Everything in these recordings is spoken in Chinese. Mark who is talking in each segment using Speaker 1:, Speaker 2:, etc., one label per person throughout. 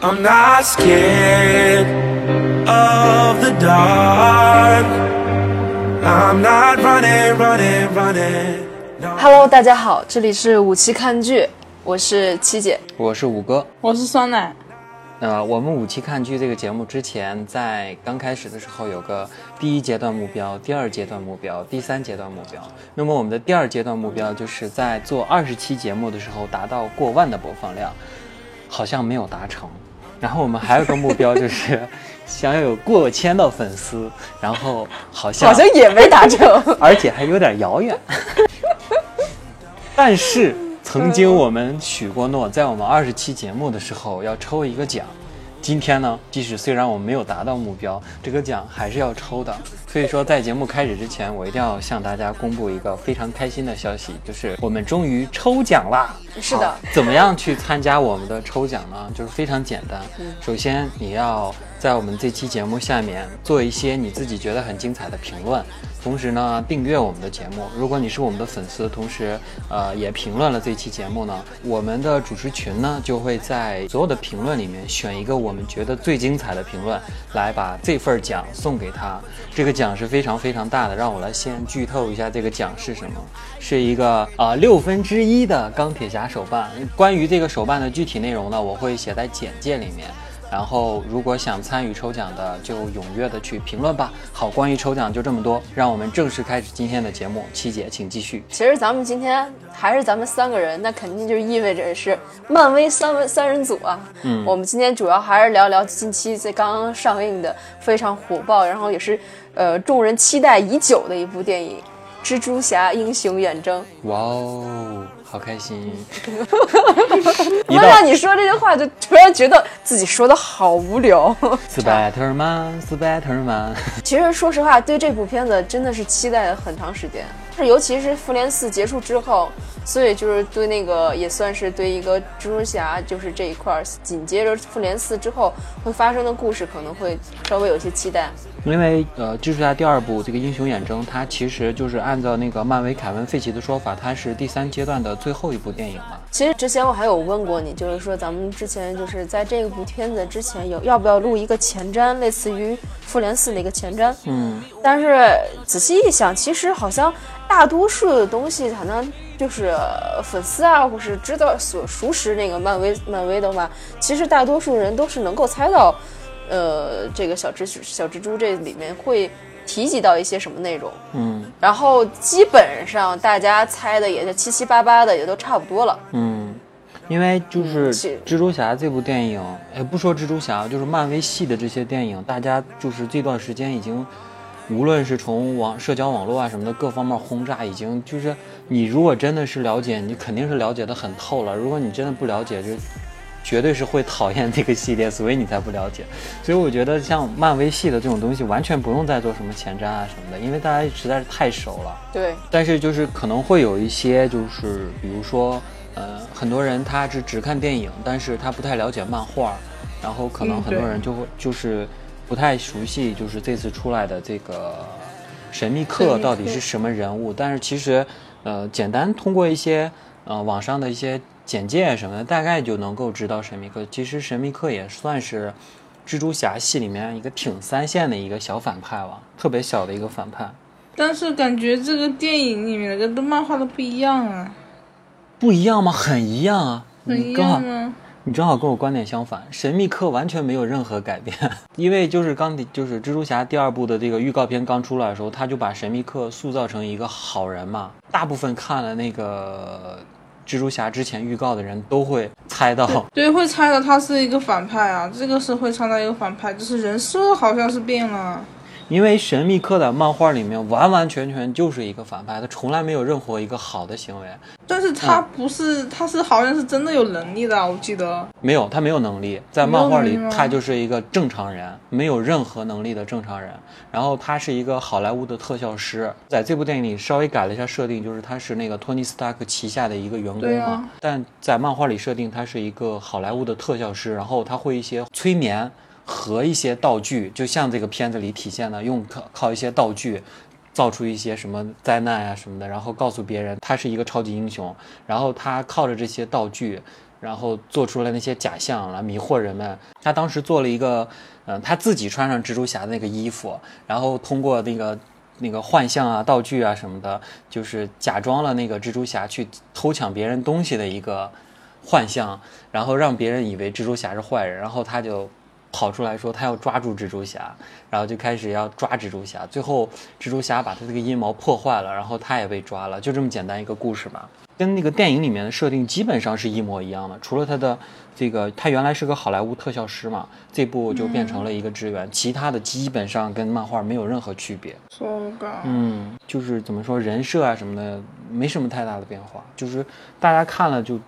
Speaker 1: I'm not scared of the dark. I'm not running, running, running.
Speaker 2: Hello，大家好，这里是五期看剧，我是七姐。
Speaker 3: 我是五哥。
Speaker 4: 我是酸奶，
Speaker 3: 呃，我们五期看剧这个节目之前，在刚开始的时候有个第一阶段目标、第二阶段目标、第三阶段目标。那么我们的第二阶段目标就是在做二十期节目的时候达到过万的播放量，好像没有达成。然后我们还有个目标就是 想要有过千的粉丝，然后好像
Speaker 2: 好像也没达成。
Speaker 3: 而且还有点遥远。但是曾经我们许过诺，在我们二十期节目的时候要抽一个奖。今天呢，即使虽然我们没有达到目标，这个奖还是要抽的。所以说，在节目开始之前，我一定要向大家公布一个非常开心的消息，就是我们终于抽奖啦！
Speaker 2: 是的
Speaker 3: 好怎么样去参加我们的抽奖呢？就是非常简单。首先，你要在我们这期节目下面做一些你自己觉得很精彩的评论，同时呢，订阅我们的节目。如果你是我们的粉丝，同时呃也评论了这期节目呢，我们的主持群呢就会在所有的评论里面选一个我们觉得最精彩的评论，来把这份奖送给他。这个奖是非常非常大的，让我来先剧透一下这个奖是什么，是一个啊、呃六分之一的钢铁侠手办。关于这个手办的具体内容呢，我会写在简介里面。然后，如果想参与抽奖的，就踊跃的去评论吧。好，关于抽奖就这么多，让我们正式开始今天的节目。七姐，请继续。
Speaker 2: 其实咱们今天还是咱们三个人，那肯定就意味着是漫威三人三人组啊。嗯，我们今天主要还是聊聊近期在刚刚上映的非常火爆，然后也是呃众人期待已久的一部电影《蜘蛛侠：英雄远征》。
Speaker 3: 哇哦，好开心！一
Speaker 2: 我
Speaker 3: 到
Speaker 2: 让你说这些话，就突然觉得自己说的好无聊。
Speaker 3: Spiderman，Spiderman，
Speaker 2: 其实说实话，对这部片子真的是期待了很长时间，是尤其是复联四结束之后，所以就是对那个也算是对一个蜘蛛侠就是这一块儿，紧接着复联四之后会发生的故事可能会稍微有些期待。
Speaker 3: 因为呃，蜘蛛侠第二部这个英雄远征，它其实就是按照那个漫威凯文费奇的说法，它是第三阶段的最后一部电影嘛。
Speaker 2: 其实之前我还有问过你，就是说咱们之前就是在这部片子之前有要不要录一个前瞻，类似于复联四的一个前瞻。
Speaker 3: 嗯，
Speaker 2: 但是仔细一想，其实好像大多数的东西，可能就是呃粉丝啊，或是知道所熟识那个漫威漫威的话，其实大多数人都是能够猜到，呃，这个小蜘小蜘蛛这里面会提及到一些什么内容。
Speaker 3: 嗯
Speaker 2: 然后基本上大家猜的也就七七八八的，也都差不多了。
Speaker 3: 嗯，因为就是蜘蛛侠这部电影，哎，不说蜘蛛侠，就是漫威系的这些电影，大家就是这段时间已经，无论是从网社交网络啊什么的各方面轰炸，已经就是你如果真的是了解，你肯定是了解的很透了。如果你真的不了解，就绝对是会讨厌这个系列，所以你才不了解。所以我觉得像漫威系的这种东西，完全不用再做什么前瞻啊什么的，因为大家实在是太熟了。
Speaker 2: 对，
Speaker 3: 但是就是可能会有一些，就是比如说，呃，很多人他是只看电影，但是他不太了解漫画，然后可能
Speaker 4: 嗯
Speaker 3: 很多人就会就是不太熟悉，就是这次出来的这个神秘客
Speaker 4: 神秘客
Speaker 3: 到底是什么人物。但是其实，呃，简单通过一些呃网上的一些简介什么的，大概就能够知道神秘客。其实神秘客也算是蜘蛛侠系里面一个挺三线的一个小反派了，特别小的一个反派。
Speaker 4: 但是感觉这个电影里面的跟漫画的不一样啊，
Speaker 3: 不一样吗？很一样啊！
Speaker 4: 很一
Speaker 3: 你刚好
Speaker 4: 样吗？
Speaker 3: 你正好跟我观点相反，神秘客完全没有任何改变，因为就是钢铁就是蜘蛛侠第二部的这个预告片刚出来的时候，他就把神秘客塑造成一个好人嘛。大部分看了那个蜘蛛侠之前预告的人都会猜到，
Speaker 4: 对，会猜到他是一个反派啊，这个是会猜到一个反派，就是人设好像是变了。
Speaker 3: 因为神秘客在漫画里面完完全全就是一个反派，他从来没有任何一个好的行为，
Speaker 4: 但是他不是，他是好像是真的有能力的，我记得。
Speaker 3: 没有，他没有能力，在漫画里他就是一个正常人，没有任何能力的正常人。然后他是一个好莱坞的特效师，在这部电影里稍微改了一下设定，就是他是那个托尼斯塔克旗下的一个员工嘛。
Speaker 4: 啊
Speaker 3: 但在漫画里设定他是一个好莱坞的特效师，然后他会一些催眠和一些道具，就像这个片子里体现的，用靠靠一些道具。造出一些什么灾难啊什么的，然后告诉别人他是一个超级英雄，然后他靠着这些道具，然后做出了那些假象来迷惑人们。他当时做了一个，嗯、他自己穿上蜘蛛侠的那个衣服，然后通过那个那个幻象啊、道具啊什么的，就是假装了那个蜘蛛侠去偷抢别人东西的一个幻象，然后让别人以为蜘蛛侠是坏人，然后他就跑出来说他要抓住蜘蛛侠，然后就开始要抓蜘蛛侠，最后蜘蛛侠把他这个阴谋破坏了，然后他也被抓了，就这么简单一个故事吧。跟那个电影里面的设定基本上是一模一样的，除了他的这个，他原来是个好莱坞特效师嘛，这部就变成了一个职员，其他的基本上跟漫画没有任何区别。嗯，就是怎么说人设啊什么的，没什么太大的变化，就是大家看了就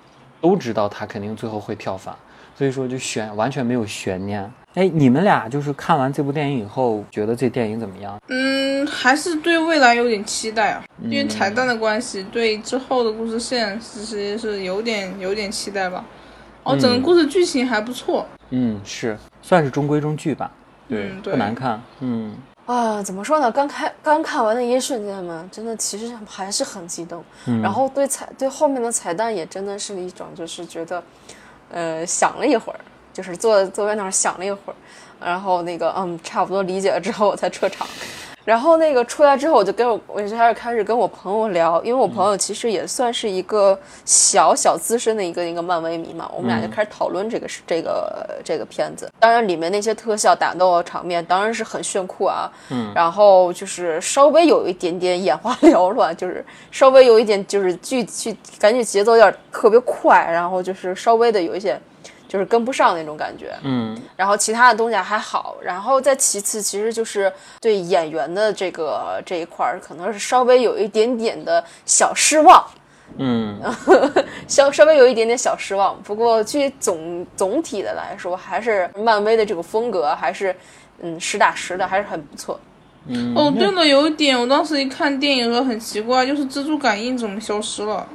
Speaker 3: 都知道他肯定最后会跳反，所以说就悬完全没有悬念。哎，你们俩就是看完这部电影以后，觉得这电影怎么样？
Speaker 4: 嗯，还是对未来有点期待啊，因
Speaker 3: 嗯
Speaker 4: 为彩蛋的关系，对之后的故事线其实是有点有点期待吧。哦，整个故事剧情还不错，
Speaker 3: 嗯，是算是中规中矩吧，对，
Speaker 4: 嗯对
Speaker 3: 不难看。嗯
Speaker 2: 啊，怎么说呢？刚开刚看完的一瞬间嘛，真的其实还是很激动。
Speaker 3: 嗯
Speaker 2: 然后对彩对后面的彩蛋也真的是一种，就是觉得，呃，想了一会儿，就是坐坐在那儿想了一会儿，然后那个嗯，差不多理解了之后我才撤场。然后那个出来之后，我就跟我我就开始开始跟我朋友聊，因为我朋友其实也算是一个小小资深的一个一个漫威迷嘛，我们俩就开始讨论这个是这个这个片子。当然里面那些特效打斗场面当然是很炫酷啊，嗯，然后就是稍微有一点点眼花缭乱，就是稍微有一点就是剧剧感觉节奏有点特别快，然后就是稍微的有一些就是跟不上那种感觉，
Speaker 3: 嗯
Speaker 2: 然后其他的东西还好，然后再其次，其实就是对演员的这个这一块儿，可能是稍微有一点点的小失望，
Speaker 3: 嗯
Speaker 2: 稍稍微有一点点小失望。不过，据总总体的来说，还是漫威的这个风格还是嗯实打实的，还是很不错。
Speaker 3: 嗯。
Speaker 4: 哦，对了，有一点，我当时一看电影的时候很奇怪，就是蜘蛛感应怎么消失了？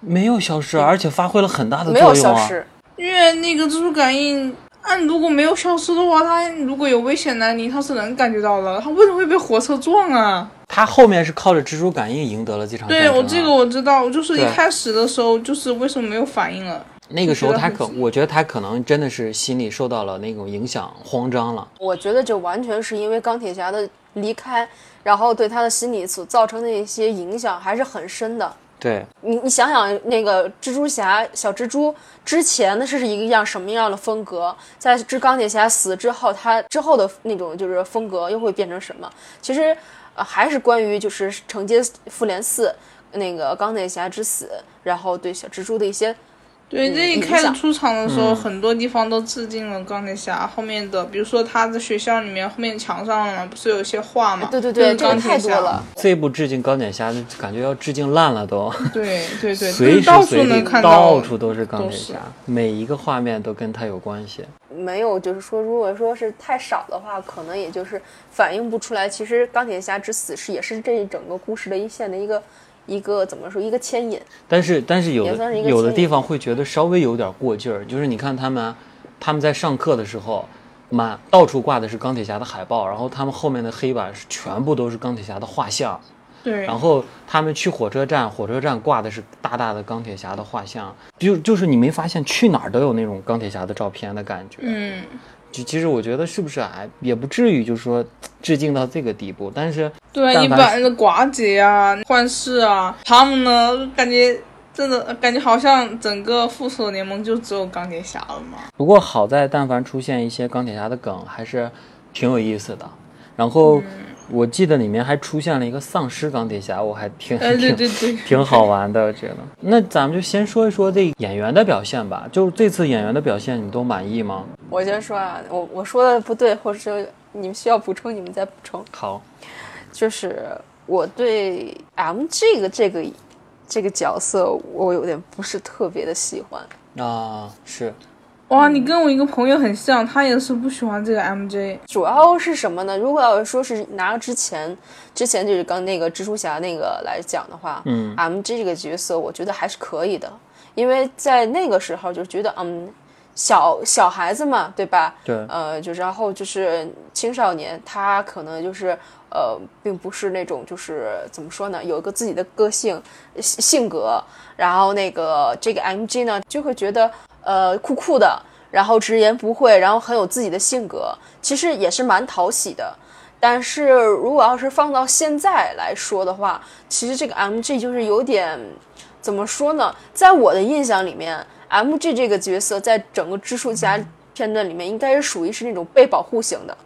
Speaker 3: 没有消失，而且发挥了很大的作用啊。
Speaker 2: 消失，
Speaker 4: 因为那个蜘蛛感应，按如果没有消失的话，它如果有危险来临，它是能感觉到的。它为什么会被火车撞啊？
Speaker 3: 他后面是靠着蜘蛛感应赢得了这场、啊。
Speaker 4: 对我这个我知道，就是一开始的时候，就是为什么没有反应了？
Speaker 3: 那个时候他可
Speaker 4: 我觉得很，
Speaker 3: 我觉得他可能真的是心理受到了那种影响，慌张了。
Speaker 2: 我觉得这完全是因为钢铁侠的离开，然后对他的心理所造成的一些影响还是很深的。
Speaker 3: 对，
Speaker 2: 你你想想，那个蜘蛛侠小蜘蛛之前的是一个样什么样的风格，在之钢铁侠死之后，他之后的那种就是风格又会变成什么？其实，呃，还是关于就是承接复联四那个钢铁侠之死，然后对小蜘蛛的一些
Speaker 4: 对，
Speaker 2: 嗯
Speaker 4: 这一开始出场的时候，
Speaker 3: 嗯
Speaker 4: 很多地方都致敬了钢铁侠。后面的，比如说他在学校里面后面墙上嘛，不是有一些画嘛？
Speaker 2: 对对对，太多了。。
Speaker 3: 这一部致敬钢铁侠，就感觉要致敬烂了都，
Speaker 4: 对对对，
Speaker 3: 随时
Speaker 4: 到处
Speaker 3: 随地
Speaker 4: 能看到，
Speaker 3: 到处都是钢铁侠，每一个画面都跟他有关系。
Speaker 2: 没有，就是说，如果说是太少的话，可能也就是反映不出来。其实钢铁侠之死是也是这一整个故事的一线的一个一个怎么说一个牵引。
Speaker 3: 但是但是有的有的地方会觉得稍微有点过劲儿，就是你看他们他们在上课的时候，满到处挂的是钢铁侠的海报，然后他们后面的黑板是全部都是钢铁侠的画像，
Speaker 4: 对，
Speaker 3: 然后他们去火车站，火车站挂的是大大的钢铁侠的画像，就就是你没发现去哪儿都有那种钢铁侠的照片的感觉。
Speaker 4: 嗯，
Speaker 3: 就其实我觉得是不是啊也不至于就是说致敬到这个地步，但是
Speaker 4: 对啊，一般的寡姐啊、幻视啊，他们呢，感觉真的感觉好像整个复仇联盟就只有钢铁侠了嘛。
Speaker 3: 不过好在但凡出现一些钢铁侠的梗，还是挺有意思的。然后
Speaker 4: 嗯
Speaker 3: 我记得里面还出现了一个丧尸钢铁侠，我还挺
Speaker 4: 哎，对
Speaker 3: 挺
Speaker 4: 对对，
Speaker 3: 挺好玩的，觉得。那咱们就先说一说这演员的表现吧。就是这次演员的表现，你都满意吗？
Speaker 2: 我先说啊，我我说的不对，或者是你们需要补充，你们再补充。
Speaker 3: 好，
Speaker 2: 就是我对 M 这个这个这个角色，我有点不是特别的喜欢。
Speaker 3: 啊，是，
Speaker 4: 哇，你跟我一个朋友很像，他也是不喜欢这个 MJ。
Speaker 2: 主要是什么呢？如果要是说是拿之前之前就是刚那个蜘蛛侠那个来讲的话，
Speaker 3: 嗯
Speaker 2: ，MJ 这个角色我觉得还是可以的，因为在那个时候就觉得嗯。小小孩子嘛，对吧？
Speaker 3: 对
Speaker 2: 呃，就然后就是青少年，他可能就是呃，并不是那种就是怎么说呢，有一个自己的个性性性格，然后那个这个 MG 呢就会觉得呃酷酷的，然后直言不讳，然后很有自己的性格，其实也是蛮讨喜的。但是如果要是放到现在来说的话，其实这个 MG 就是有点怎么说呢？在我的印象里面，MG 这个角色在整个蜘蛛侠片段里面，应该是属于是那种被保护型的。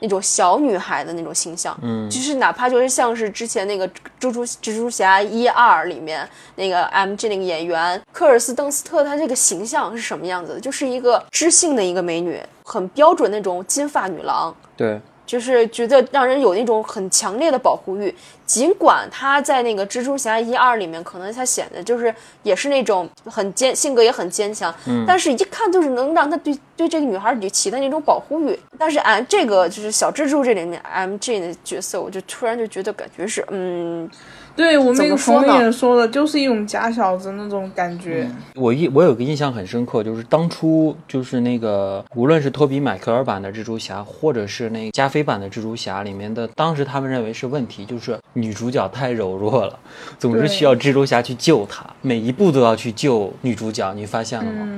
Speaker 2: 那种小女孩的那种形象，嗯，就是哪怕就是像是之前那个蜘蛛蜘蛛侠一二里面那个 MG 那个演员科尔斯邓斯特，她这个形象是什么样子的？就是一个知性的一个美女，很标准那种金发女郎，
Speaker 3: 对，
Speaker 2: 就是觉得让人有那种很强烈的保护欲。尽管他在那个蜘蛛侠一二里面，可能他显得就是也是那种很坚，性格也很坚强，嗯，但是一看就是能让他对对这个女孩起的那种保护欲。但是俺这个就是小蜘蛛这里面 M G 的角色，我就突然就觉得感觉是嗯。
Speaker 4: 对我那个朋友也
Speaker 2: 说
Speaker 4: 的，就是一种假小子那种感觉。
Speaker 3: 我印我有个印象很深刻，就是当初就是那个无论是托比麦克尔版的蜘蛛侠，或者是那加菲版的蜘蛛侠里面的，当时他们认为是问题，就是女主角太柔弱了，总是需要蜘蛛侠去救她，每一步都要去救女主角。你发现了吗？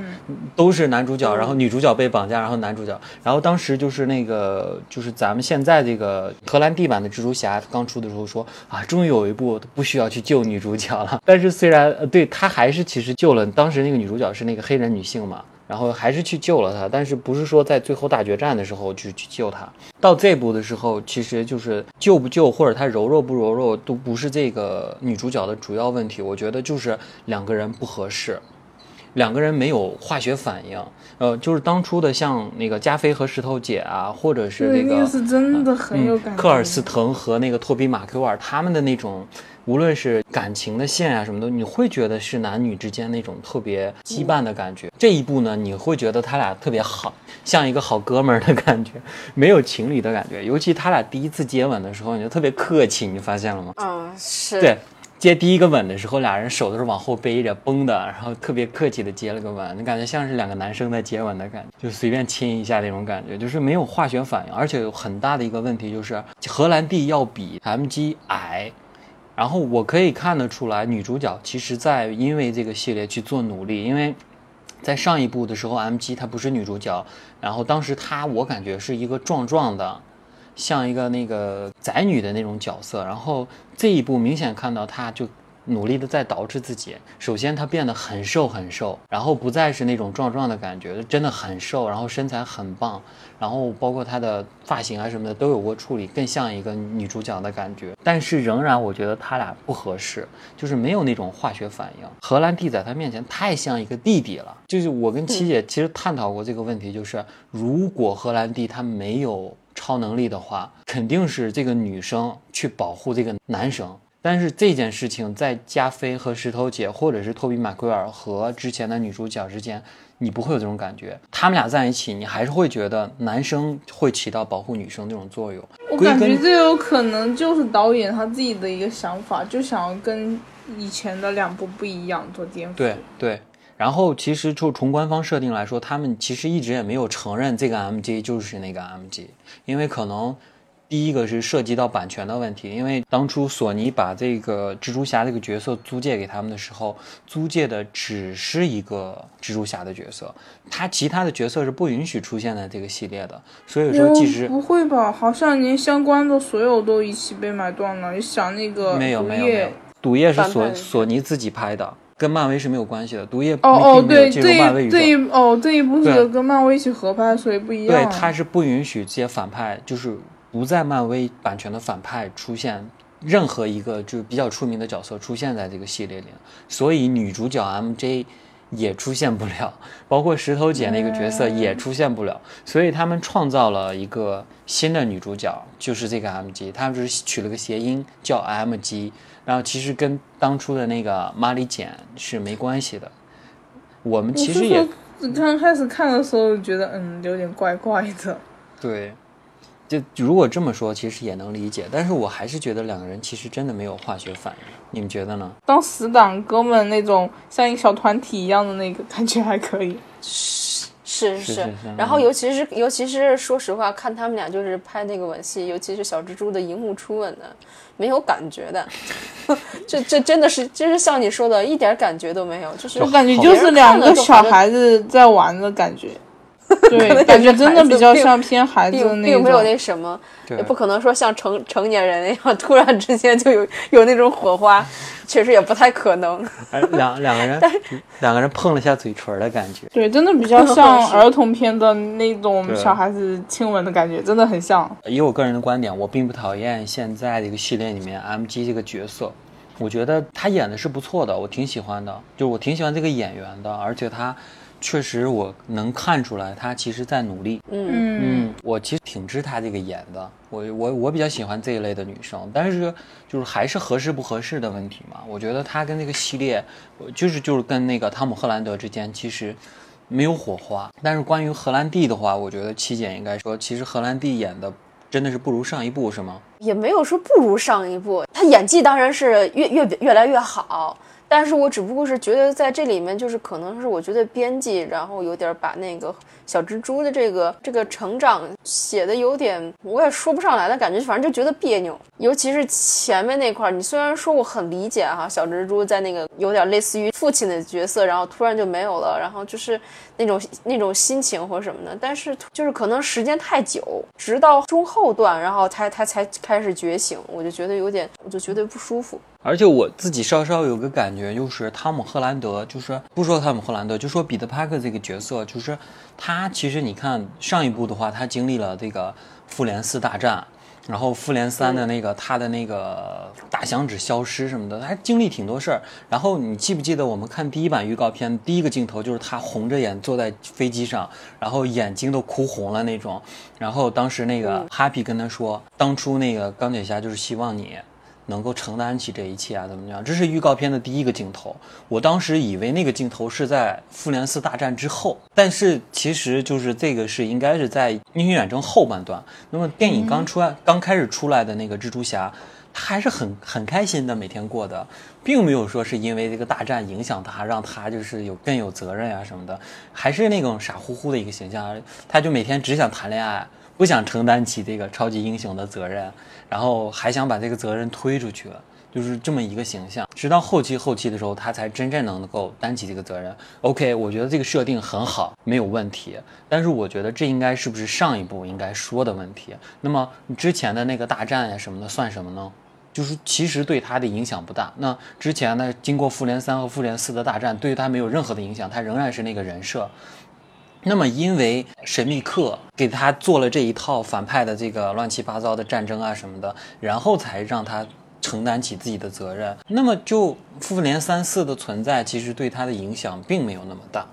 Speaker 3: 都是男主角，然后女主角被绑架，然后男主角，然后当时就是那个就是咱们现在这个荷兰弟版的蜘蛛侠刚出的时候说啊，终于有一部。不需要去救女主角了，但是虽然呃，对他还是其实救了当时那个女主角是那个黑人女性嘛，然后还是去救了她，但是不是说在最后大决战的时候去去救她。到这步的时候，其实就是救不救或者她柔弱不柔弱都不是这个女主角的主要问题，我觉得就是两个人不合适，两个人没有化学反应。呃，就是当初的像那个加菲和石头姐啊，或者是那个
Speaker 4: 是真的很有感
Speaker 3: 科尔斯滕和那个托比马奎尔他们的那种。无论是感情的线啊什么的，你会觉得是男女之间那种特别羁绊的感觉。这一步呢，你会觉得他俩特别好，像一个好哥们儿的感觉，没有情侣的感觉。尤其他俩第一次接吻的时候，你就特别客气，你发现了吗？
Speaker 2: 嗯，是。
Speaker 3: 对，接第一个吻的时候，俩人手都是往后背着绷的，然后特别客气的接了个吻，你感觉像是两个男生在接吻的感觉，就随便亲一下那种感觉，就是没有化学反应。而且有很大的一个问题就是，荷兰弟要比 MG 矮。然后我可以看得出来，女主角其实在因为这个系列去做努力，因为在上一部的时候，MG 她不是女主角，然后当时她我感觉是一个壮壮的，像一个那个宅女的那种角色，然后这一部明显看到她就。努力的在捯饬自己。首先，她变得很瘦很瘦，然后不再是那种壮壮的感觉，真的很瘦，然后身材很棒，然后包括她的发型啊什么的都有过处理，更像一个女主角的感觉。但是仍然，我觉得他俩不合适，就是没有那种化学反应。荷兰弟在她面前太像一个弟弟了。就是我跟七姐其实探讨过这个问题，就是如果荷兰弟他没有超能力的话，肯定是这个女生去保护这个男生。但是这件事情在加菲和石头姐，或者是托比马奎尔和之前的女主角之间，你不会有这种感觉。他们俩在一起，你还是会觉得男生会起到保护女生这种作用。
Speaker 4: 我感觉这有可能就是导演他自己的一个想法，就想要跟以前的两部不一样，做颠覆。
Speaker 3: 对对。然后其实就从官方设定来说，他们其实一直也没有承认这个 MG 就是那个 MG，因为可能。第一个是涉及到版权的问题，因为当初索尼把这个蜘蛛侠这个角色租借给他们的时候，租借的只是一个蜘蛛侠的角色，他其他的角色是不允许出现在这个系列的。所以说，其实
Speaker 4: 不会吧？好像连相关的所有都一起被买断了。你想那个
Speaker 3: 没有没有没有，毒液是索索尼自己拍的，跟漫威是没有关系的。毒液
Speaker 4: 哦哦对，
Speaker 3: 这一
Speaker 4: 这一哦这一部是跟漫威一起合拍，所以不一样。
Speaker 3: 对，他是不允许这些反派就是。不在漫威版权的反派出现任何一个就是比较出名的角色出现在这个系列里，所以女主角 MJ 也出现不了，包括石头姐那个角色也出现不了，所以他们创造了一个新的女主角，就是这个 MG，他们就是取了个谐音叫 MG，然后其实跟当初的那个玛丽简是没关系的。我们其实也
Speaker 4: 刚开始看的时候觉得嗯有点怪怪的，
Speaker 3: 对。就如果这么说，其实也能理解，但是我还是觉得两个人其实真的没有化学反应，你们觉得呢？
Speaker 4: 当死党哥们那种像一个小团体一样的那个感觉还可以。
Speaker 2: 是是是
Speaker 3: 是是，
Speaker 2: 然后尤其是尤其是说实话，看他们俩就是拍那个吻戏，尤其是小蜘蛛的荧幕初吻的，没有感觉的，这这真的是，就是像你说的，一点感觉都没有，就是
Speaker 4: 我感觉就是两个小孩子在玩的感觉，对，感觉真的比较像偏孩子那
Speaker 2: 并没有。那什么，
Speaker 3: 对
Speaker 2: 也不可能说像成成年人那样突然之间就有有那种火花，确实也不太可能。
Speaker 3: 哎两两个人 两个人碰了一下嘴唇的感觉。
Speaker 4: 对，真的比较 像儿童片的那种小孩子亲吻的感觉，真的很像。
Speaker 3: 以我个人的观点，我并不讨厌现在这个系列里面 MG 这个角色，我觉得他演的是不错的，我挺喜欢的，就我挺喜欢这个演员的，而且他确实我能看出来他其实在努力。
Speaker 2: 嗯，
Speaker 4: 嗯，
Speaker 3: 嗯，我其实挺支他这个演的，我我我比较喜欢这一类的女生，但是就是还是合适不合适的问题嘛。我觉得他跟那个系列，呃就是就是跟那个汤姆·赫兰德之间其实没有火花。但是关于荷兰弟的话，我觉得七姐应该说，其实荷兰弟演的真的是不如上一部，是吗？
Speaker 2: 也没有说不如上一部，他演技当然是越越越来越好。但是我只不过是觉得在这里面，就是可能是我觉得编辑，然后有点把那个小蜘蛛的这个这个成长写的有点，我也说不上来的感觉，反正就觉得别扭。尤其是前面那块儿，你虽然说我很理解哈，小蜘蛛在那个有点类似于父亲的角色，然后突然就没有了，然后就是那种那种心情或什么的，但是就是可能时间太久，直到中后段，然后他他才开始觉醒，我就觉得有点，我就觉得不舒服。
Speaker 3: 而且我自己稍稍有个感觉，就是汤姆·赫兰德，就是不说汤姆·赫兰德，就说彼得·帕克这个角色，就是他其实你看上一部的话，他经历了这个复联四大战，然后复联三的那个他的那个大响指消失什么的，他经历挺多事儿。然后你记不记得我们看第一版预告片，第一个镜头就是他红着眼坐在飞机上，然后眼睛都哭红了那种。然后当时那个哈皮跟他说，当初那个钢铁侠就是希望你。能够承担起这一切啊，怎么样？这是预告片的第一个镜头。我当时以为那个镜头是在复联四大战之后，但是其实就是这个是应该是在英雄远征后半段。那么电影刚出来、刚开始出来的那个蜘蛛侠，他还是很很开心的每天过的，并没有说是因为这个大战影响他，让他就是有更有责任啊什么的，还是那种傻乎乎的一个形象。他就每天只想谈恋爱。不想承担起这个超级英雄的责任，然后还想把这个责任推出去了，就是这么一个形象。直到后期后期的时候，他才真正能够担起这个责任。OK，我觉得这个设定很好，没有问题。但是我觉得这应该是不是上一部应该说的问题？那么之前的那个大战呀什么的算什么呢？就是其实对他的影响不大。那之前呢，经过复联三和复联四的大战，对他没有任何的影响，他仍然是那个人设。那么，因为神秘客给他做了这一套反派的这个乱七八糟的战争啊什么的，然后才让他承担起自己的责任。那么，就复联三四的存在，其实对他的影响并没有那么大。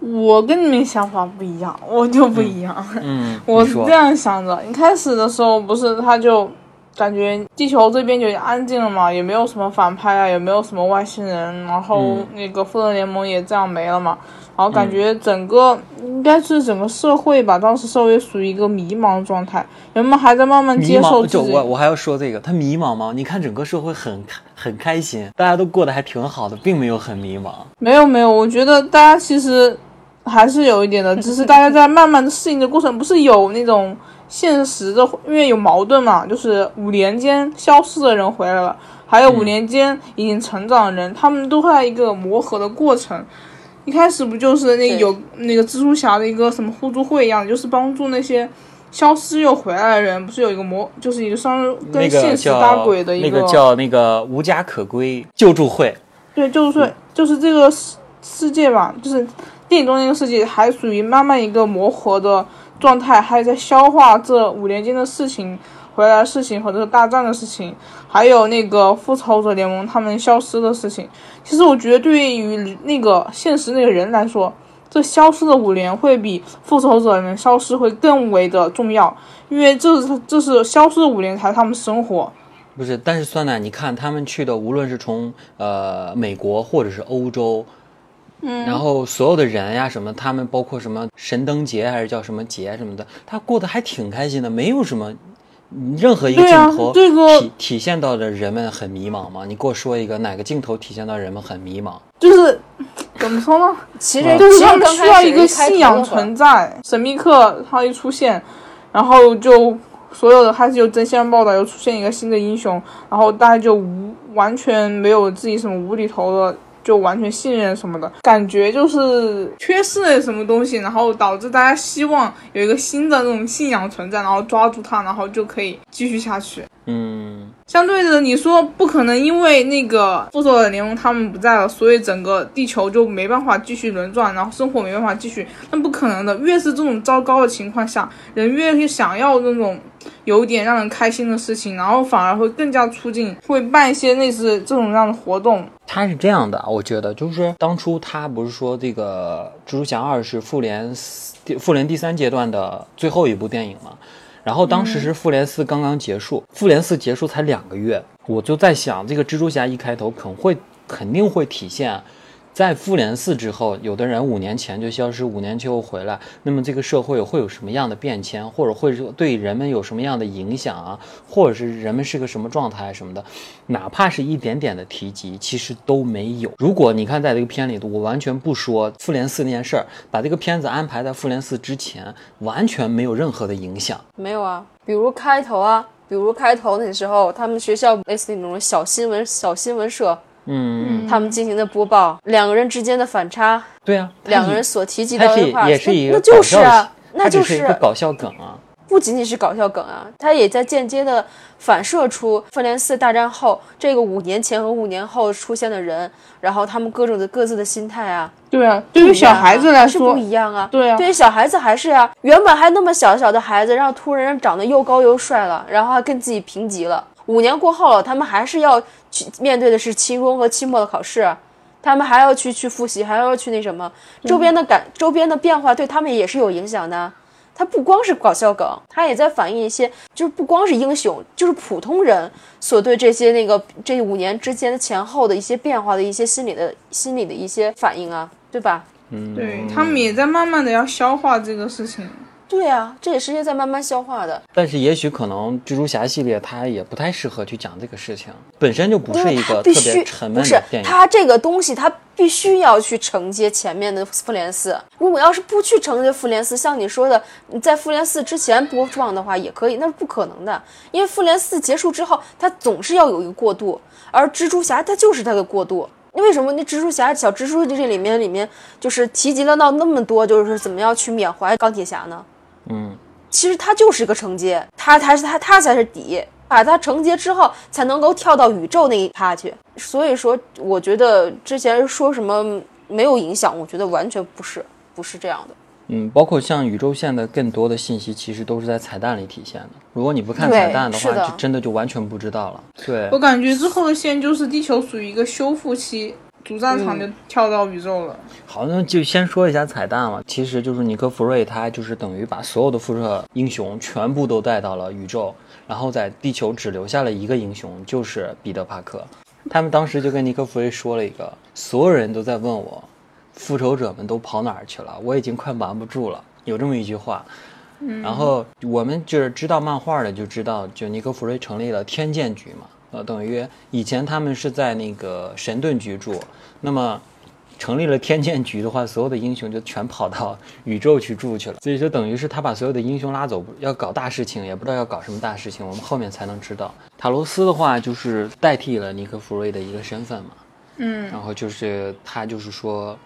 Speaker 4: 我跟你们想法不一样，我就不一样。
Speaker 3: 嗯，
Speaker 4: 我是这样想的，一开始的时候不是他就感觉地球这边就安静了嘛，也没有什么反派啊，也没有什么外星人，然后
Speaker 3: 嗯
Speaker 4: 那个复仇联盟也这样没了嘛，然后感觉整个、应该是整个社会吧，当时社会属于一个迷茫状态，人们还在慢慢接受。
Speaker 3: 我我还要说这个，他迷茫吗？你看整个社会很很开心，大家都过得还挺好的，并没有很迷茫。
Speaker 4: 没有没有，我觉得大家其实还是有一点的，只是大家在慢慢的适应的过程，不是有那种现实的，因为有矛盾嘛，就是五年间消失的人回来了，还有五年间已经成长的人，他们都在一个磨合的过程。一开始不就是那有那个蜘蛛侠的一个什么互助会一样，就是帮助那些消失又回来的人，不是有一个魔，就是一个双跟现实
Speaker 3: 叫
Speaker 4: 搭轨的一
Speaker 3: 那个叫那个无家可归救助会。
Speaker 4: 对，就是就是这个世世界吧，就是电影中那个世界还属于慢慢一个磨合的状态，还在消化这五年间的事情、回来的事情和这个大战的事情，还有那个复仇者联盟他们消失的事情。其实我觉得对于那个现实那个人来说，这消失的五年会比复仇者联盟消失会更为的重要，因为这是这是消失的五年才是他们生活。
Speaker 3: 不是，但是酸奶，你看他们去的，无论是从呃美国或者是欧洲，嗯，然后所有的人呀什么，他们包括什么神灯节还是叫什么节什么的，他过得还挺开心的，没有什么任何一个镜头
Speaker 4: 这个
Speaker 3: 体体现到的人们很迷茫吗？你给我说一个哪个镜头体现到人们很迷茫？
Speaker 4: 就是怎么说呢？
Speaker 2: 其实
Speaker 4: 就是他需要一个信仰存在。神秘客他一出现，然后就所有的开始有真相报道，又出现一个新的英雄，然后大家就无完全没有自己什么无厘头的。就完全信任什么的感觉，就是缺失了什么东西，然后导致大家希望有一个新的那种信仰存在，然后抓住它，然后就可以继续下去。
Speaker 3: 嗯，
Speaker 4: 相对的，你说不可能因为那个复仇者联盟他们不在了，所以整个地球就没办法继续轮转，然后生活没办法继续，那不可能的。越是这种糟糕的情况下，人越是想要那种有点让人开心的事情，然后反而会更加促进，会办一些类似这种样的活动。
Speaker 3: 他是这样的，我觉得就是当初他不是说这个蜘蛛侠二是复联四复联第三阶段的最后一部电影嘛，然后当时是复联四刚刚结束，复联四结束才两个月，我就在想这个蜘蛛侠一开头肯会肯定会体现。在复联四之后，有的人五年前就消失，五年之后回来，那么这个社会会有什么样的变迁，或者会对人们有什么样的影响啊，或者是人们是个什么状态什么的，哪怕是一点点的提及，其实都没有。如果你看在这个片里头，我完全不说复联四那件事儿，把这个片子安排在复联四之前，完全没有任何的影响。
Speaker 2: 没有啊，比如开头啊，比如开头那时候，他们学校类似那种小新闻小新闻社，
Speaker 3: 嗯，
Speaker 2: 他们进行的播报，两个人之间的反差，
Speaker 3: 对啊，
Speaker 2: 两个人所提及到的话，
Speaker 3: 也是一个
Speaker 2: 那那就是啊，那就
Speaker 3: 是一个搞笑梗啊。
Speaker 2: 不仅仅是搞笑梗啊，他也在间接的反射出复联四大战后这个五年前和五年后出现的人，然后他们各种的各自的心态啊，
Speaker 4: 对啊，对于小孩子来说
Speaker 2: 是不，一样啊。
Speaker 4: 对啊
Speaker 2: 对于小孩子还是啊，原本还那么小小的孩子，然后突然长得又高又帅了，然后还跟自己平级了。五年过后了，他们还是要去面对的是期中和期末的考试，啊他们还要去去复习，还要去那什么，周边的感、周边的变化对他们也是有影响的。他不光是搞笑梗，他也在反映一些，就是不光是英雄，就是普通人所对这些那个这五年之间的前后的一些变化的一些心理的心理的一些反应啊，对吧？
Speaker 4: 嗯对他们也在慢慢的要消化这个事情。
Speaker 2: 对啊，这也是在慢慢消化的。
Speaker 3: 但是也许可能蜘蛛侠系列它也不太适合去讲这个事情，本身就不是一个特别沉
Speaker 2: 不是
Speaker 3: 闷的电影。
Speaker 2: 它这个东西，它必须要去承接前面的复联四。如果要是不去承接复联四，像你说的，你在复联四之前播放的话也可以，那是不可能的。因为复联四结束之后，它总是要有一个过渡，而蜘蛛侠它就是它的过渡。为什么那蜘蛛侠小蜘蛛这里面里面就是提及了到那么多，就是怎么样去缅怀钢铁侠呢？
Speaker 3: 嗯，
Speaker 2: 其实它就是个承接，它才是它它才是底，把它承接之后才能够跳到宇宙那一趴去。所以说，我觉得之前说什么没有影响，我觉得完全不是，不是这样的。
Speaker 3: 嗯，包括像宇宙线的更多的信息，其实都是在彩蛋里体现的。如果你不看彩蛋的话，
Speaker 2: 的
Speaker 3: 就真的就完全不知道了。对
Speaker 4: 我，感觉之后的线就是地球属于一个修复期，主战场就跳到宇宙了。
Speaker 3: 好，那就先说一下彩蛋了。其实就是尼克弗瑞，他就是等于把所有的复仇英雄全部都带到了宇宙，然后在地球只留下了一个英雄，就是彼得·帕克。他们当时就跟尼克弗瑞说了一个，所有人都在问我，复仇者们都跑哪儿去了？我已经快瞒不住了，有这么一句话。然后我们就是知道漫画的就知道，就尼克弗瑞成立了天剑局嘛，呃，等于以前他们是在那个神盾局住，那么成立了天剑局的话，所有的英雄就全跑到宇宙去住去了，所以就等于是他把所有的英雄拉走，要搞大事情，也不知道要搞什么大事情，我们后面才能知道。塔罗斯的话就是代替了尼克弗瑞的一个身份嘛，
Speaker 4: 嗯，
Speaker 3: 然后就是他就是说，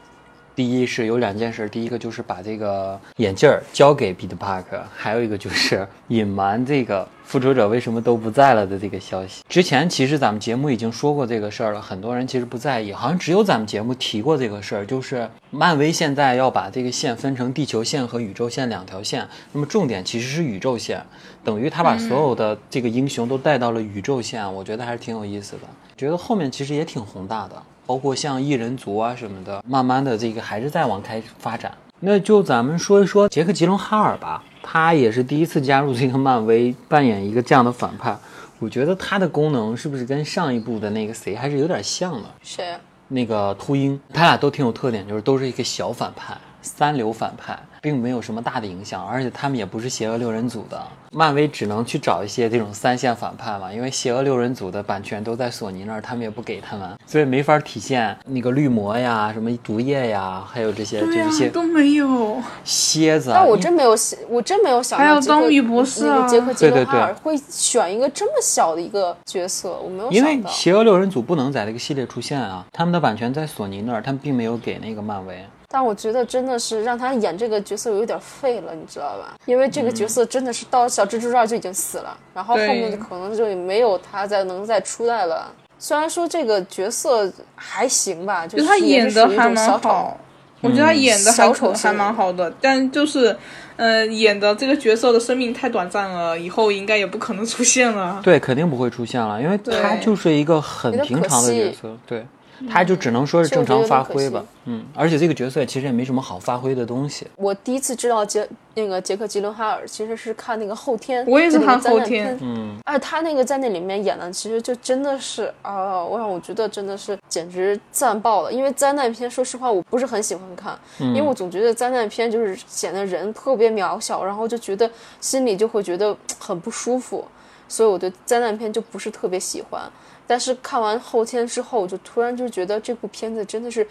Speaker 3: 第一是有两件事，第一个就是把这个眼镜儿交给彼得·帕克，还有一个就是隐瞒这个复仇者为什么都不在了的这个消息。之前其实咱们节目已经说过这个事儿了，很多人其实不在意，好像只有咱们节目提过这个事儿，就是漫威现在要把这个线分成地球线和宇宙线两条线，那么重点其实是宇宙线，等于他把所有的这个英雄都带到了宇宙线，我觉得还是挺有意思的。觉得后面其实也挺宏大的，包括像异人族啊什么的，慢慢的这个还是在往开发展。那就咱们说一说杰克·吉伦哈尔吧，他也是第一次加入这个漫威，扮演一个这样的反派。我觉得他的功能是不是跟上一部的那个谁还是有点像的？
Speaker 2: 谁？
Speaker 3: 那个秃鹰，他俩都挺有特点，就是都是一个小反派。三流反派，并没有什么大的影响，而且他们也不是邪恶六人组的。漫威只能去找一些这种三线反派嘛，因为邪恶六人组的版权都在索尼那儿，他们也不给他们，所以没法体现那个绿魔呀、什么毒液呀，还有这些就是些，
Speaker 4: 都没有。
Speaker 3: 蝎子啊。
Speaker 2: 但我真没有想，我真没有想
Speaker 4: 还有
Speaker 2: 到杰克
Speaker 4: 章鱼博士啊
Speaker 2: 杰克杰克吉伦哈
Speaker 3: 对对
Speaker 2: 尔会选一个这么小的一个角色，我没有
Speaker 3: 因为
Speaker 2: 想到。
Speaker 3: 邪恶六人组不能在这个系列出现啊，他们的版权在索尼那儿，他们并没有给那个漫威。
Speaker 2: 但我觉得真的是让他演这个角色有点废了，你知道吧？因为这个角色真的是到小蜘蛛这儿就已经死了，然后后面
Speaker 4: 对
Speaker 2: 就可能就也没有他再能再出来了。虽然说这个角色还行吧，就
Speaker 4: 就是他演的还蛮好，我觉得他演的还
Speaker 2: 小丑
Speaker 4: 还蛮好的，但就是，呃，演的这个角色的生命太短暂了，以后应该也不可能出现了。
Speaker 3: 对，肯定不会出现了，因为他就是一个很平常的角
Speaker 2: 惜
Speaker 3: 色，对，他就只能说是正常发挥吧。嗯，而且这个角色其实也没什么好发挥的东西。
Speaker 2: 我第一次知道杰那个杰克吉伦哈尔其实是看那个后天，
Speaker 4: 我也是看后天
Speaker 2: 片
Speaker 3: 嗯，
Speaker 2: 哎，他那个在那里面演的，其实就真的是啊，我让我觉得真的是简直赞爆了。因为灾难片，说实话，我不是很喜欢看，因为我总觉得灾难片就是显得人特别渺小，然后就觉得心里就会觉得很不舒服，所以我对灾难片就不是特别喜欢。但是看完后天之后，我就突然就觉得这部片子真的是，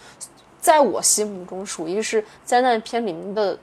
Speaker 2: 在我心目中属于是灾难片里面的。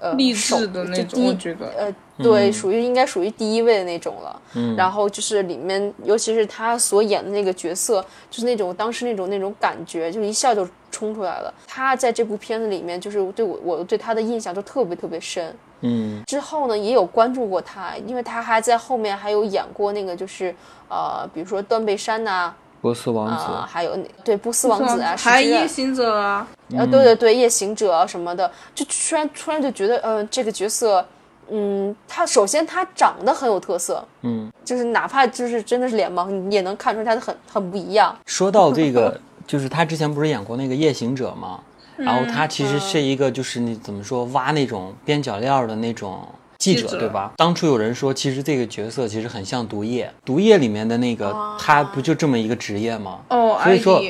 Speaker 2: 呃，
Speaker 4: 励
Speaker 2: 首
Speaker 4: 志的那种，
Speaker 2: 第一
Speaker 4: 我觉得。
Speaker 2: 呃，对，属于应该属于第一位的那种了。
Speaker 3: 嗯
Speaker 2: 然后就是里面，尤其是他所演的那个角色，就是那种当时那种那种感觉，就一下就冲出来了。他在这部片子里面，就是对我我对他的印象就特别特别深。
Speaker 3: 嗯
Speaker 2: 之后呢，也有关注过他，因为他还在后面还有演过那个就是呃，比如说断背山呐、
Speaker 3: 波斯王子，
Speaker 2: 啊，还有那对波斯王子啊，
Speaker 4: 还夜行者啊，
Speaker 2: 呃，对对对，夜行者啊什么的，就突然突然就觉得，嗯、这个角色，嗯，他首先他长得很有特色，
Speaker 3: 嗯，
Speaker 2: 就是哪怕就是真的是脸盲，你也能看出他的很很不一样。
Speaker 3: 说到这个，就是他之前不是演过那个夜行者吗？然后他其实是一个就是你怎么说挖那种边角料的那种记者，对吧？当初有人说，其实这个角色其实很像毒液，毒液里面的那个他不就这么一个职业吗？
Speaker 4: 哦，
Speaker 3: 所以说，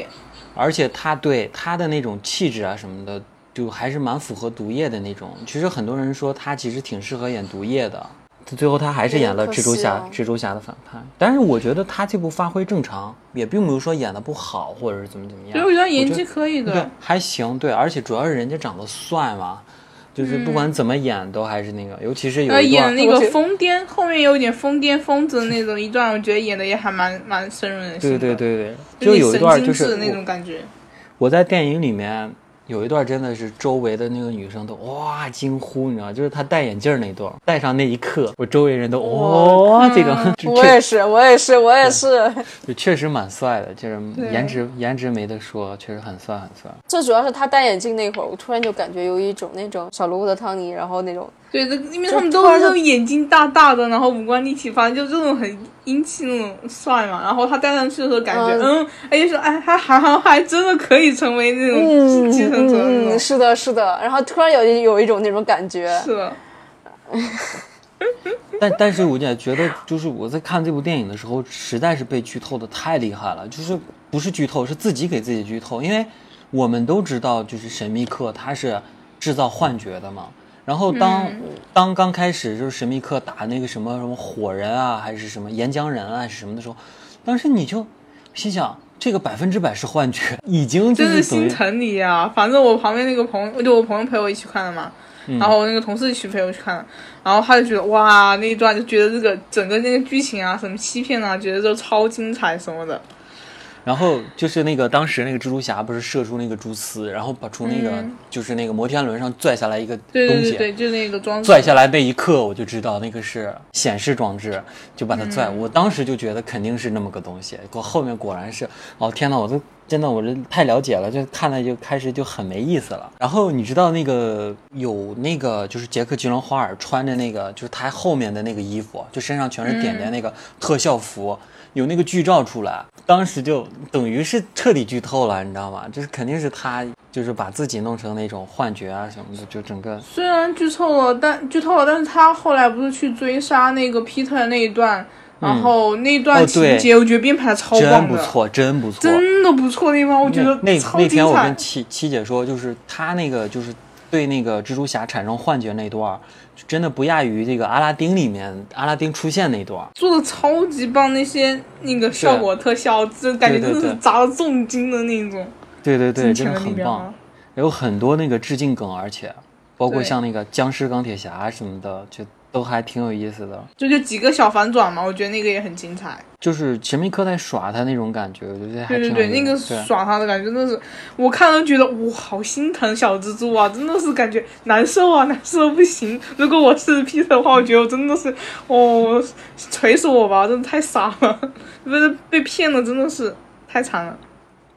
Speaker 3: 而且他对他的那种气质啊什么的，就还是蛮符合毒液的那种。其实很多人说他其实挺适合演毒液的，最后他还是演了蜘蛛侠，蜘蛛侠的反派。但是我觉得他这部发挥正常，也并没有说演的不好，或者是怎么怎么样。
Speaker 4: 对我觉得演技可以的。，对
Speaker 3: 还行，对，而且主要是人家长得帅嘛，就是不管怎么演都还是那个，尤其是有
Speaker 4: 呃，演那个疯癫，后面有点疯癫疯子那种一段，我觉得演的也还蛮蛮深入人心
Speaker 3: 对
Speaker 4: 的。
Speaker 3: 对对对，
Speaker 4: 对
Speaker 3: 就有一段
Speaker 4: 神
Speaker 3: 就是
Speaker 4: 经质那种感觉。
Speaker 3: 我在电影里面有一段真的是周围的那个女生都哇惊呼，你知道，就是他戴眼镜那段，戴上那一刻，我周围人都哇、这种，就确
Speaker 2: 我也是，我也是，我也是。
Speaker 3: 就确实蛮帅的，就是颜值颜值没得说，确实很帅很帅。
Speaker 2: 最主要是他戴眼镜那会儿，我突然就感觉有一种那种小萝卜的·汤尼，然后那种
Speaker 4: 对，这因为他们都是那种眼睛大大的，然后五官立体，反正就这种很英气那种帅嘛。然后他戴上去的时候，感觉
Speaker 2: 嗯
Speaker 4: 嗯，哎，就说哎，他还还还真的可以成为那种继承者那
Speaker 2: 嗯，
Speaker 4: 种。
Speaker 2: 是的，是的。然后突然有有一种那种感觉，
Speaker 4: 是的，
Speaker 3: 但但是我也觉得，就是我在看这部电影的时候，实在是被剧透的太厉害了。就是不是剧透，是自己给自己剧透。因为我们都知道，就是神秘客他是制造幻觉的嘛。然后当、
Speaker 2: 嗯
Speaker 3: 当刚开始就是神秘客打那个什么什么火人啊，还是什么岩浆人啊，还是什么的时候，当时你就心想，这个百分之百是幻觉，已经就
Speaker 4: 真是
Speaker 3: 是等于
Speaker 4: 心疼你啊！反正我旁边那个朋友，就我朋友陪我一起看的嘛。
Speaker 3: 嗯
Speaker 4: 然后我那个同事一起陪我去看，然后他就觉得哇那一段就觉得这个整个那个剧情啊什么欺骗啊，觉得都超精彩什么的。
Speaker 3: 然后就是那个当时那个蜘蛛侠不是射出那个蛛丝，然后把从那个、
Speaker 4: 嗯
Speaker 3: 就是那个摩天轮上拽下来一个东西，
Speaker 4: 对对对，就那个装置。
Speaker 3: 拽下来那一刻，我就知道那个是显示装置，就把它拽。
Speaker 4: 嗯
Speaker 3: 我当时就觉得肯定是那么个东西，果后面果然是，哦天呐，我都真的我这太了解了，就看了就开始就很没意思了。然后你知道那个有那个就是杰克吉伦花尔穿着那个就是他后面的那个衣服，就身上全是点点那个特效服。有那个剧照出来，当时就等于是彻底剧透了，你知道吗？就是肯定是他，就是把自己弄成那种幻觉啊什么的，就整个
Speaker 4: 虽然剧透了，但剧透了，但是他后来不是去追杀那个 Peter 那一段，然后那一段情节，我觉得编排的超棒的，
Speaker 3: 不错，真不错。
Speaker 4: 真的不错的地方，我觉得
Speaker 3: 那那天我跟。七七姐说，就是他那个就是对那个蜘蛛侠产生幻觉那段真的不亚于这个阿拉丁里面阿拉丁出现那段儿。
Speaker 4: 做的超级棒，那些那个效果特效，就感觉真的是砸了重金的那种。
Speaker 3: 对对对，真
Speaker 4: 的
Speaker 3: 很棒。有很多那个致敬梗，而且包括像那个僵尸钢铁侠什么的，就都还挺有意思的。
Speaker 4: 就就几个小反转嘛，我觉得那个也很精彩。
Speaker 3: 就是神秘客在耍他那种感觉，我觉得还
Speaker 4: 对对对，那个耍他的感觉真的是，我看了觉得哇，好心疼小蜘蛛啊，真的是感觉难受啊，难受的不行。如果我是 Peter 的话，我觉得我真的是，哦，锤死我吧，真的太傻了，不是被骗了，真的是太惨了。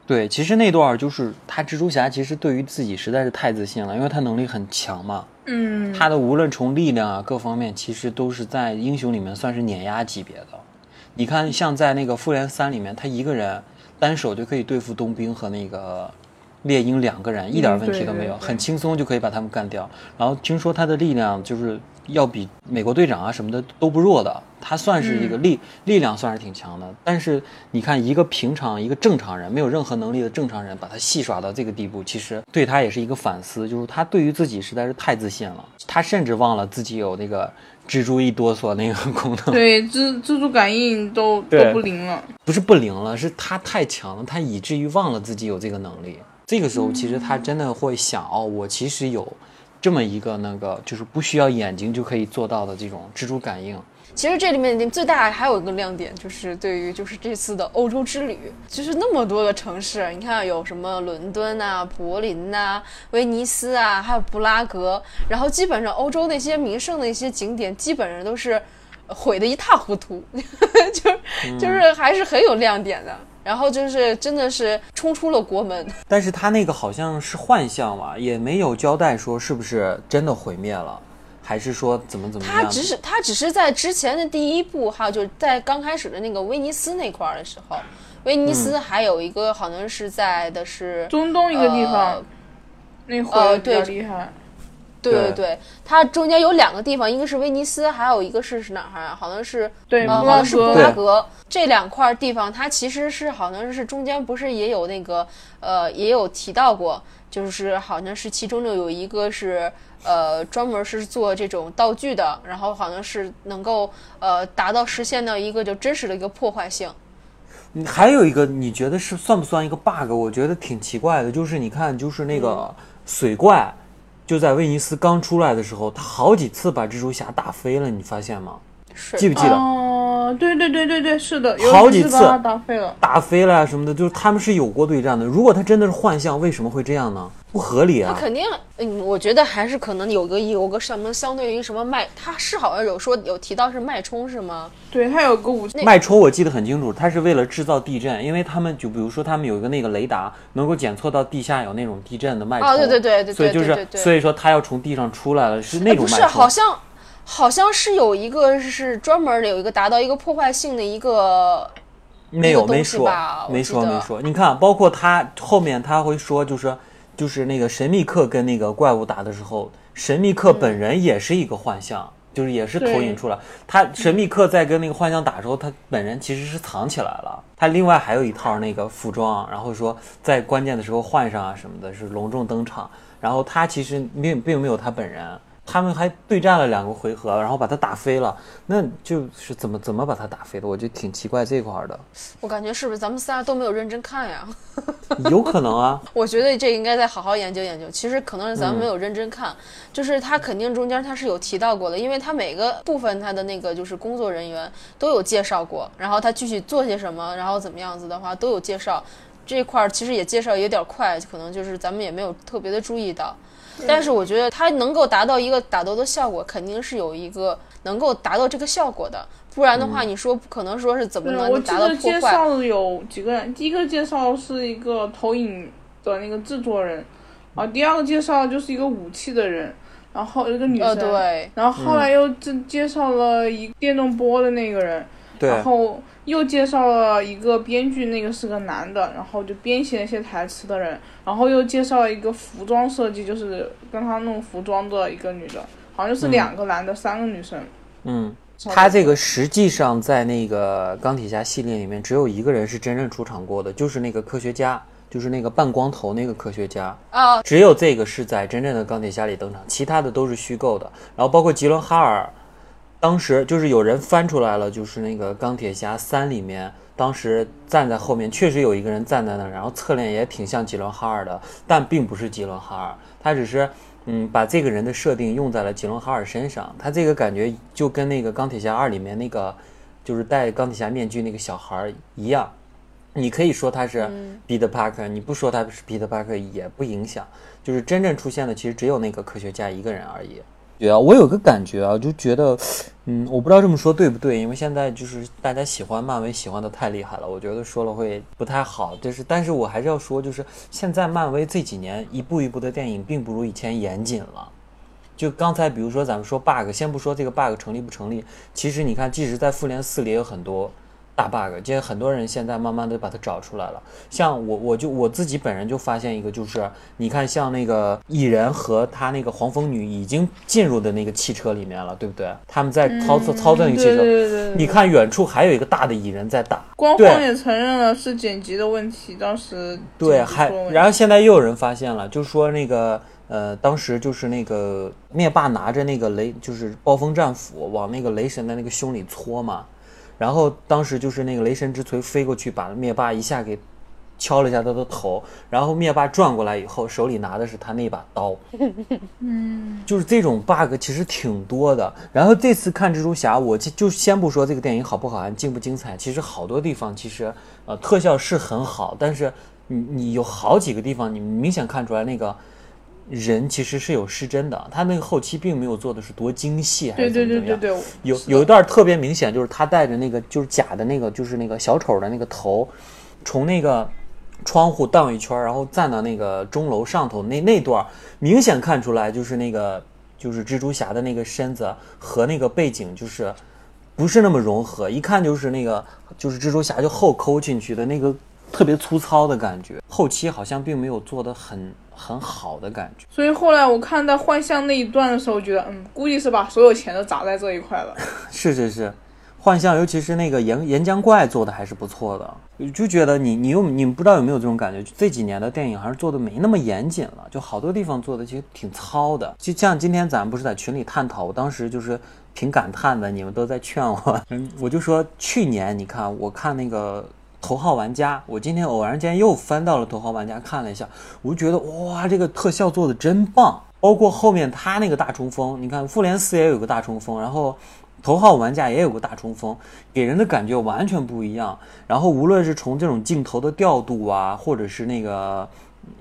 Speaker 3: 对，其实那段就是他蜘蛛侠，其实对于自己实在是太自信了，因为他能力很强嘛。
Speaker 4: 嗯，
Speaker 3: 他的无论从力量啊各方面，其实都是在英雄里面算是碾压级别的。你看，像在那个复联三里面，他一个人单手就可以对付冬兵和那个猎鹰两个人，一点问题都没有，
Speaker 4: 对对对
Speaker 3: 很轻松就可以把他们干掉。然后听说他的力量就是要比美国队长啊什么的都不弱的，他算是一个力、力量算是挺强的。但是你看，一个平常一个正常人，没有任何能力的正常人，把他戏耍到这个地步，其实对他也是一个反思，就是他对于自己实在是太自信了，他甚至忘了自己有那个蜘蛛一哆嗦那个功能。
Speaker 4: 对，蜘蜘蛛感应都都不灵了。
Speaker 3: 不是不灵了，是他太强了，他以至于忘了自己有这个能力。这个时候，其实他真的会想，哦，我其实有这么一个那个，就是不需要眼睛就可以做到的这种蜘蛛感应。
Speaker 2: 其实这里面最大还有一个亮点，就是对于就是这次的欧洲之旅，就是那么多个城市，你看有什么伦敦啊、柏林呐、威尼斯啊，还有布拉格，然后基本上欧洲那些名胜的一些景点，基本上都是毁得一塌糊涂，就是就是还是很有亮点的。然后就是真的是冲出了国门，
Speaker 3: 但是他那个好像是幻象嘛，也没有交代说是不是真的毁灭了，还是说怎么怎么样？
Speaker 2: 他只是他只是在之前的第一部，还有就是在刚开始的那个威尼斯那块儿的时候，威尼斯还有一个好像是在的是
Speaker 4: 中东一个地方，
Speaker 2: 呃
Speaker 4: 那毁的比较
Speaker 2: 对
Speaker 4: 厉害。
Speaker 2: 对
Speaker 3: 对
Speaker 2: 对对，它中间有两个地方，一个是威尼斯，还有一个是是哪儿啊？好像是
Speaker 4: 对，
Speaker 2: 好像是布拉格这两块地方，它其实是好像是中间不是也有那个呃也有提到过，就是好像是其中就有一个是呃专门是做这种道具的，然后好像是能够呃达到实现到一个就真实的一个破坏性。
Speaker 3: 嗯还有一个，你觉得是算不算一个 bug？我觉得挺奇怪的，就是你看，就是那个水怪，就在威尼斯刚出来的时候，他好几次把蜘蛛侠打飞了，你发现吗？
Speaker 2: 是
Speaker 3: 记不记得？
Speaker 4: 哦，对对对对对，是的，有
Speaker 3: 好几次
Speaker 4: 打飞了。
Speaker 3: 打飞了啊什么的，就是他们是有过对战的。如果他真的是幻象，为什么会这样呢？不合理啊！
Speaker 2: 他肯定，嗯，我觉得还是可能有个有个什么相对于什么脉，他是好像有说有提到是脉冲是吗？
Speaker 4: 对他有个武器，
Speaker 3: 脉冲我记得很清楚，他是为了制造地震，因为他们就比如说他们有一个那个雷达，能够检测到地下有那种地震的脉冲。
Speaker 2: 哦对对对对对
Speaker 3: 所以就是所以说他要从地上出来了，是那种
Speaker 2: 不是。好像好像是有一个是专门的有一个达到一个破坏性的一个，
Speaker 3: 没有没说没说没说。你看，包括他后面他会说，就是就是那个神秘客跟那个怪物打的时候，神秘客本人也是一个幻象。就是也是投影出来，他神秘客在跟那个幻象打的时候，他本人其实是藏起来了。他另外还有一套那个服装，然后说在关键的时候换上啊什么的，是隆重登场。然后他其实并并没有他本人，他们还对战了两个回合，然后把他打飞了。那就是怎么怎么把他打飞的，我就挺奇怪这块儿的。
Speaker 2: 我感觉是不是咱们仨都没有认真看呀？
Speaker 3: 有可能啊，
Speaker 2: 我觉得这应该再好好研究研究。其实可能是咱们
Speaker 3: 嗯
Speaker 2: 没有认真看，就是他肯定中间他是有提到过的，因为他每个部分他的那个就是工作人员都有介绍过，然后他具体做些什么，然后怎么样子的话都有介绍。这块儿其实也介绍有点快，可能就是咱们也没有特别的注意到。但是我觉得它能够达到一个打斗的效果，肯定是有一个能够达到这个效果的，不然的话，你说不可能说是怎么，能达到
Speaker 4: 得
Speaker 2: 破坏？
Speaker 4: 介绍有几个人，第一个介绍是一个投影的那个制作人，啊，第二个介绍就是一个武器的人，然后一个女生，
Speaker 2: 呃，对，
Speaker 4: 然后后来又介介绍了一电动波的那个人，
Speaker 3: 对。
Speaker 4: 然后又介绍了一个编剧，那个是个男的，然后就编写那些台词的人，然后又介绍了一个服装设计，就是跟他弄服装的一个女的，好像就是两个男的，三个女生。
Speaker 3: 嗯，他这个实际上在那个钢铁侠系列里面，只有一个人是真正出场过的，就是那个科学家，就是那个半光头那个科学家，
Speaker 2: 啊，
Speaker 3: 只有这个是在真正的钢铁侠里登场，其他的都是虚构的。然后包括吉伦哈尔，当时就是有人翻出来了，就是那个钢铁侠三里面，当时站在后面确实有一个人站在那儿，然后侧脸也挺像吉伦哈尔的，但并不是吉伦哈尔，他只是嗯把这个人的设定用在了吉伦哈尔身上，他这个感觉就跟那个钢铁侠二里面那个就是戴钢铁侠面具那个小孩儿一样。你可以说他是彼得·帕克，你不说他是彼得·帕克也不影响。就是真正出现的，其实只有那个科学家一个人而已。对啊，我有个感觉啊，就觉得，嗯，我不知道这么说对不对，因为现在就是大家喜欢漫威喜欢的太厉害了，我觉得说了会不太好。就是，但是我还是要说，就是现在漫威这几年一部一部的电影，并不如以前严谨了。就刚才比如说咱们说 bug，先不说这个 bug 成立不成立，其实你看，即使在复联四里也有很多。大 bug，其实很多人现在慢慢的把它找出来了。像我，我就我自己本人就发现一个，就是你看，像那个蚁人和他那个黄蜂女已经进入的那个汽车里面了，对不对？他们在操作操作那个汽车，
Speaker 4: 对对对
Speaker 3: 你看远处还有一个大的蚁人在打，
Speaker 4: 官
Speaker 3: 对
Speaker 4: 方也承认了是剪辑的问题，当时
Speaker 3: 对，还然后现在又有人发现了，就说那个呃，当时就是那个灭霸拿着那个雷，就是暴风战斧往那个雷神的那个胸里搓嘛，然后当时就是那个雷神之锤飞过去，把灭霸一下给敲了一下他的头，然后灭霸转过来以后，手里拿的是他那把刀，嗯，就是这种 bug 其实挺多的。然后这次看蜘蛛侠，我就就先不说这个电影好不好看、精不精彩，其实好多地方其实呃特效是很好，但是你你有好几个地方你明显看出来那个。人其实是有失真的，他那个后期并没有做的是多精细，还是
Speaker 4: 对
Speaker 3: 怎么怎么样。
Speaker 4: 对对对对，
Speaker 3: 有有一段特别明显，就是他戴着那个就是假的那个就是那个小丑的那个头，从那个窗户荡一圈，然后站到那个钟楼上头那那段，明显看出来就是那个就是蜘蛛侠的那个身子和那个背景就是不是那么融合，一看就是那个就是蜘蛛侠就后抠进去的那个特别粗糙的感觉，后期好像并没有做的很很好的感觉。
Speaker 4: 所以后来我看到幻象那一段的时候，觉得嗯，估计是把所有钱都砸在这一块了。
Speaker 3: 是是是，幻象，尤其是那个岩岩浆怪做的还是不错的，就觉得你你有你们不知道有没有这种感觉，这几年的电影还是做的没那么严谨了，就好多地方做的其实挺糙的。就像今天咱们不是在群里探讨，我当时就是挺感叹的，你们都在劝我，嗯，我就说去年你看我看那个。头号玩家，我今天偶然间又翻到了头号玩家看了一下，我就觉得哇，这个特效做的真棒，包括后面他那个大冲锋，你看复联四也有个大冲锋，然后头号玩家也有个大冲锋，给人的感觉完全不一样。然后无论是从这种镜头的调度啊，或者是那个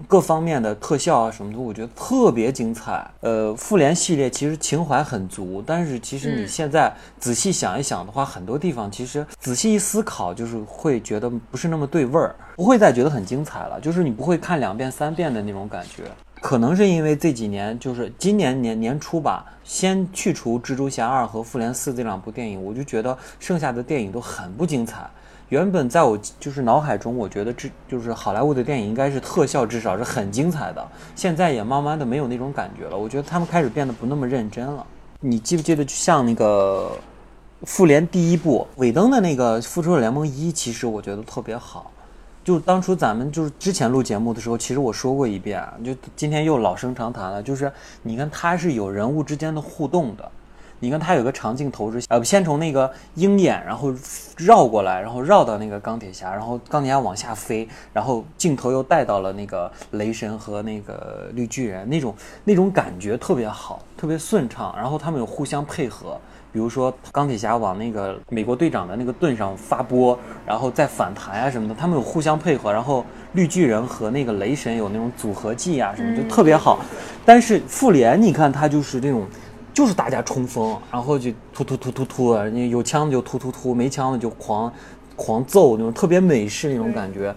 Speaker 3: 各方面的特效啊什么的，我觉得特别精彩。呃，复联系列其实情怀很足，但是其实你现在仔细想一想的话，很多地方其实仔细一思考，就是会觉得不是那么对味儿，不会再觉得很精彩了，就是你不会看两遍三遍的那种感觉。可能是因为这几年，就是今年年年初吧，先去除《蜘蛛侠二》和《复联四》这两部电影，我就觉得剩下的电影都很不精彩。原本在我就是脑海中，我觉得这就是好莱坞的电影应该是特效至少是很精彩的，现在也慢慢的没有那种感觉了。我觉得他们开始变得不那么认真了。你记不记得，像那个复联第一部尾灯的那个《复仇者联盟一》，其实我觉得特别好。就当初咱们就是之前录节目的时候，其实我说过一遍，就今天又老生常谈了，就是你看它是有人物之间的互动的。你看它有个长镜头是，呃，先从那个鹰眼，然后绕过来，然后绕到那个钢铁侠，然后钢铁侠往下飞，然后镜头又带到了那个雷神和那个绿巨人，那种那种感觉特别好，特别顺畅，然后他们有互相配合。比如说钢铁侠往那个美国队长的那个盾上发波，然后再反弹啊什么的，他们有互相配合。然后绿巨人和那个雷神有那种组合技啊什么，就特别好。但是复联你看它就是这种，就是大家冲锋，然后就突突突突突，你有枪的就突突突，没枪的就狂狂揍那种特别美式那种感觉。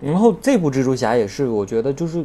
Speaker 3: 然后这部蜘蛛侠也是，我觉得就是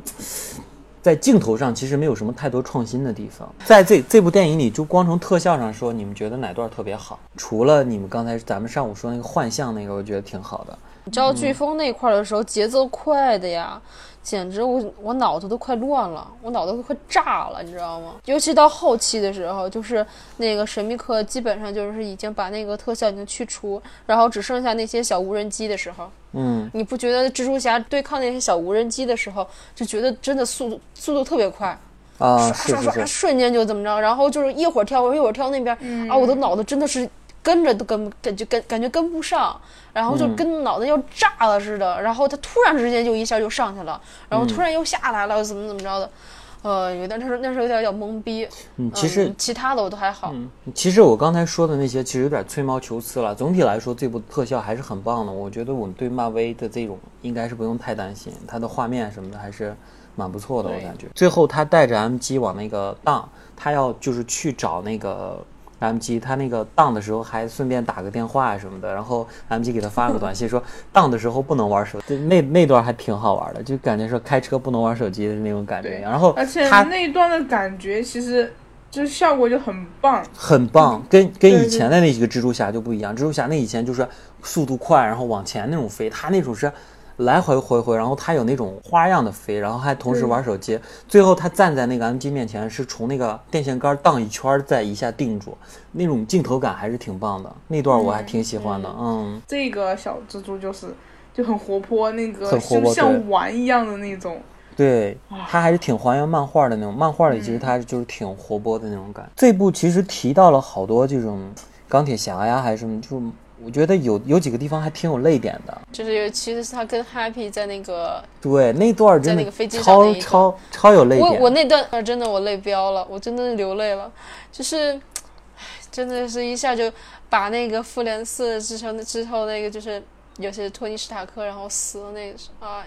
Speaker 3: 在镜头上其实没有什么太多创新的地方。在这这部电影里，就光从特效上说，你们觉得哪段特别好？除了你们刚才咱们上午说那个幻象那个，我觉得挺好的。
Speaker 2: 你知道飓风那块儿的时候，节奏快的呀，简直我我脑子都快乱了，我脑子都快炸了，你知道吗？尤其到后期的时候，就是那个神秘客基本上就是已经把那个特效已经去除，然后只剩下那些小无人机的时候，
Speaker 3: 嗯，
Speaker 2: 你不觉得蜘蛛侠对抗那些小无人机的时候，就觉得真的速度速度特别快，
Speaker 3: 啊，
Speaker 2: 刷刷刷，
Speaker 3: 是是是，
Speaker 2: 瞬间就怎么着，然后就是一会儿跳一会儿跳那边，啊，我的脑子真的是跟着都跟感觉跟感觉跟不上，然后就跟脑袋要炸了似的，然后他突然之间就一下就上去了，然后突然又下来了，怎么怎么着的，呃，有点那时候那时候有点要懵逼。
Speaker 3: 嗯，其实
Speaker 2: 嗯其他的我都还好。
Speaker 3: 其实我刚才说的那些，其实有点吹毛求疵了。总体来说，这部特效还是很棒的。我觉得我们对漫威的这种应该是不用太担心，它的画面什么的还是蛮不错的，我感觉。最后他带着 MG 往那个荡，他要就是去找那个 MG，他那个荡的时候还顺便打个电话什么的，然后 MG 给他发了个短信说 荡的时候不能玩手机，那那段还挺好玩的，就感觉说开车不能玩手机的那种感觉。然后
Speaker 4: 而且
Speaker 3: 他
Speaker 4: 那一段的感觉其实就是效果就很棒。
Speaker 3: 很棒，跟跟以前的那几个蜘蛛侠就不一样。蜘蛛侠那以前就是速度快，然后往前那种飞，他那种是来回回回，然后他有那种花样的飞，然后还同时玩手机。最后他站在那个 MG 面前，是从那个电线杆荡一圈儿，再一下定住，那种镜头感还是挺棒的。那段我还挺喜欢的，嗯
Speaker 4: 这个小蜘蛛就是就很活泼，那个就像玩一样的那种。
Speaker 3: 对，他还是挺还原漫画的那种。漫画里其实他就是挺活泼的那种感。这部其实提到了好多这种钢铁侠呀，还是什么，就是我觉得有有几个地方还挺有泪点的。
Speaker 2: 就是尤其是他跟 Happy 在那个，
Speaker 3: 对，那段真的
Speaker 2: 在那个飞机上
Speaker 3: 超超超有泪点。
Speaker 2: 我我那段呃真的我泪飙了，我真的流泪了，就是，唉真的是一下就把那个复联四之后之后那个就是有些托尼史塔克然后死了那个是，哎呀，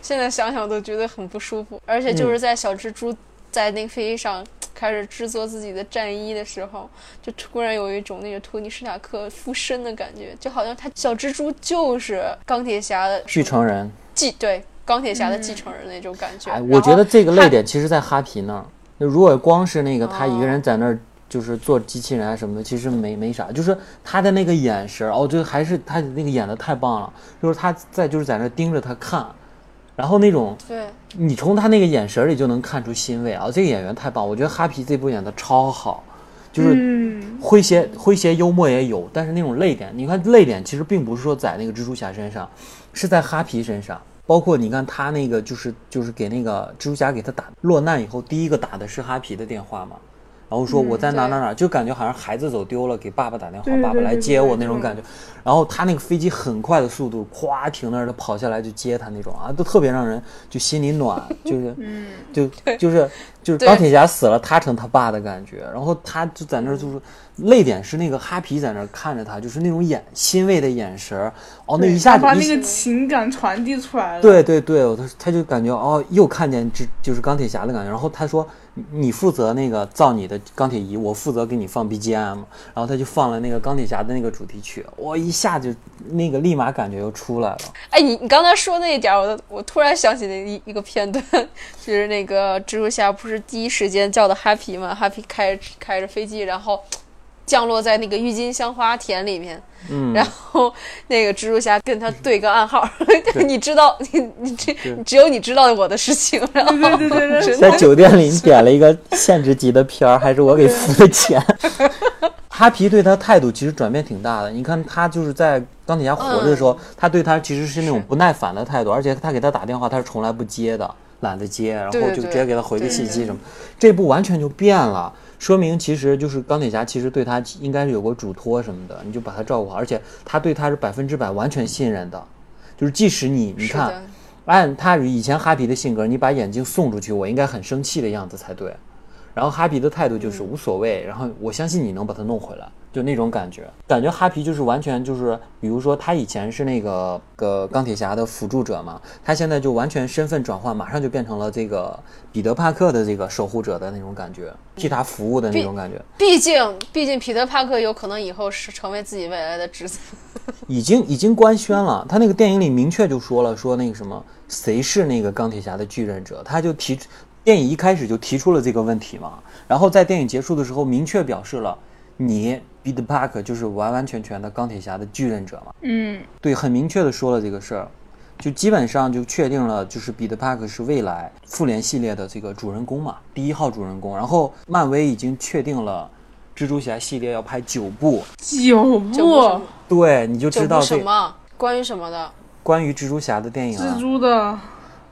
Speaker 2: 现在想想都觉得很不舒服，而且就是在小蜘蛛在那个飞机上。开始制作自己的战衣的时候，就突然有一种那个托尼史塔克附身的感觉，就好像他小蜘蛛就是钢铁侠的
Speaker 3: 继承人，
Speaker 2: 继对钢铁侠的继承人那种感觉。
Speaker 3: 哎，我觉得这个泪点其实在哈皮那儿。那如果光是那个他一个人在那儿就是做机器人啊什么的，其实没没啥。就是他的那个眼神，哦，就还是他那个演的太棒了。就是他在就是在那盯着他看，然后那种
Speaker 2: 对。
Speaker 3: 你从他那个眼神儿里就能看出欣慰啊，这个演员太棒，我觉得哈皮这部演的超好，就是
Speaker 4: 嗯，
Speaker 3: 诙谐诙谐幽默也有，但是那种泪点，你看泪点其实并不是说在那个蜘蛛侠身上，是在哈皮身上。包括你看他那个就是就是给那个蜘蛛侠给他打落难以后，第一个打的是哈皮的电话嘛，然后说我在哪
Speaker 2: 对
Speaker 3: 哪哪，就感觉好像孩子走丢了，给爸爸打电话，爸爸来接我那种感觉。然后他那个飞机很快的速度，咵停那儿，他跑下来就接他那种啊，都特别让人就心里暖，就是
Speaker 4: 嗯，
Speaker 3: 就就是就是钢铁侠死了，他成他爸的感觉，然后他就在那儿就是泪点是那个哈皮在那儿看着他，就是那种眼欣慰的眼神儿，哦，那一下子
Speaker 4: 把那个情感传递出来了。
Speaker 3: 对对对，他他就感觉哦，又看见这就是钢铁侠的感觉。然后他说，你负责那个造你的钢铁仪，我负责给你放 BGM。然后他就放了那个钢铁侠的那个主题曲，我一下就那个立马感觉又出来了。
Speaker 2: 哎，你你刚才说那一点，我我突然想起那一一个片段，就是那个蜘蛛侠不是第一时间叫的 Happy 吗，Happy 开开着飞机，然后降落在那个郁金香花田里面，
Speaker 3: 嗯，
Speaker 2: 然后那个蜘蛛侠跟他对个暗号，你知道，你你这只有你知道我的事情，然后
Speaker 4: 对对对对对
Speaker 3: 在酒店里你点了一个限制级的片儿，还是我给付的钱。哈皮对他态度其实转变挺大的。你看他就是在钢铁侠活着的时候，他对他其实是那种不耐烦的态度，而且他给他打电话他是从来不接的，懒得接，然后就直接给他回个信息什么。这部完全就变了，说明其实就是钢铁侠其实对他应该是有过嘱托什么的，你就把他照顾好，而且他对他是百分之百完全信任的。就是即使你你看，按他以前哈皮的性格，你把眼镜送出去，我应该很生气的样子才对。然后哈皮的态度就是无所谓，然后我相信你能把它弄回来，就那种感觉。感觉哈皮就是完全就是，比如说他以前是那个个钢铁侠的辅助者嘛，他现在就完全身份转换，马上就变成了这个彼得帕克的这个守护者的那种感觉，替他服务的那种感觉。
Speaker 2: 毕竟毕竟彼得帕克有可能以后是成为自己未来的侄子，
Speaker 3: 已经已经官宣了，他那个电影里明确就说了，说那个什么谁是那个钢铁侠的继任者，他就提电影一开始就提出了这个问题嘛，然后在电影结束的时候明确表示了，你 Peter Parker 就是完完全全的钢铁侠的继任者嘛，
Speaker 4: 嗯，
Speaker 3: 对，很明确的说了这个事儿。就基本上就确定了，就是彼得·帕克是未来复联系列的这个主人公嘛，第一号主人公。然后漫威已经确定了蜘蛛侠系列要拍九部，
Speaker 4: 九部
Speaker 3: 对，你就知道这
Speaker 2: 什么？关于什么的？
Speaker 3: 关于蜘蛛侠的电影啊
Speaker 4: 蜘，蛛的，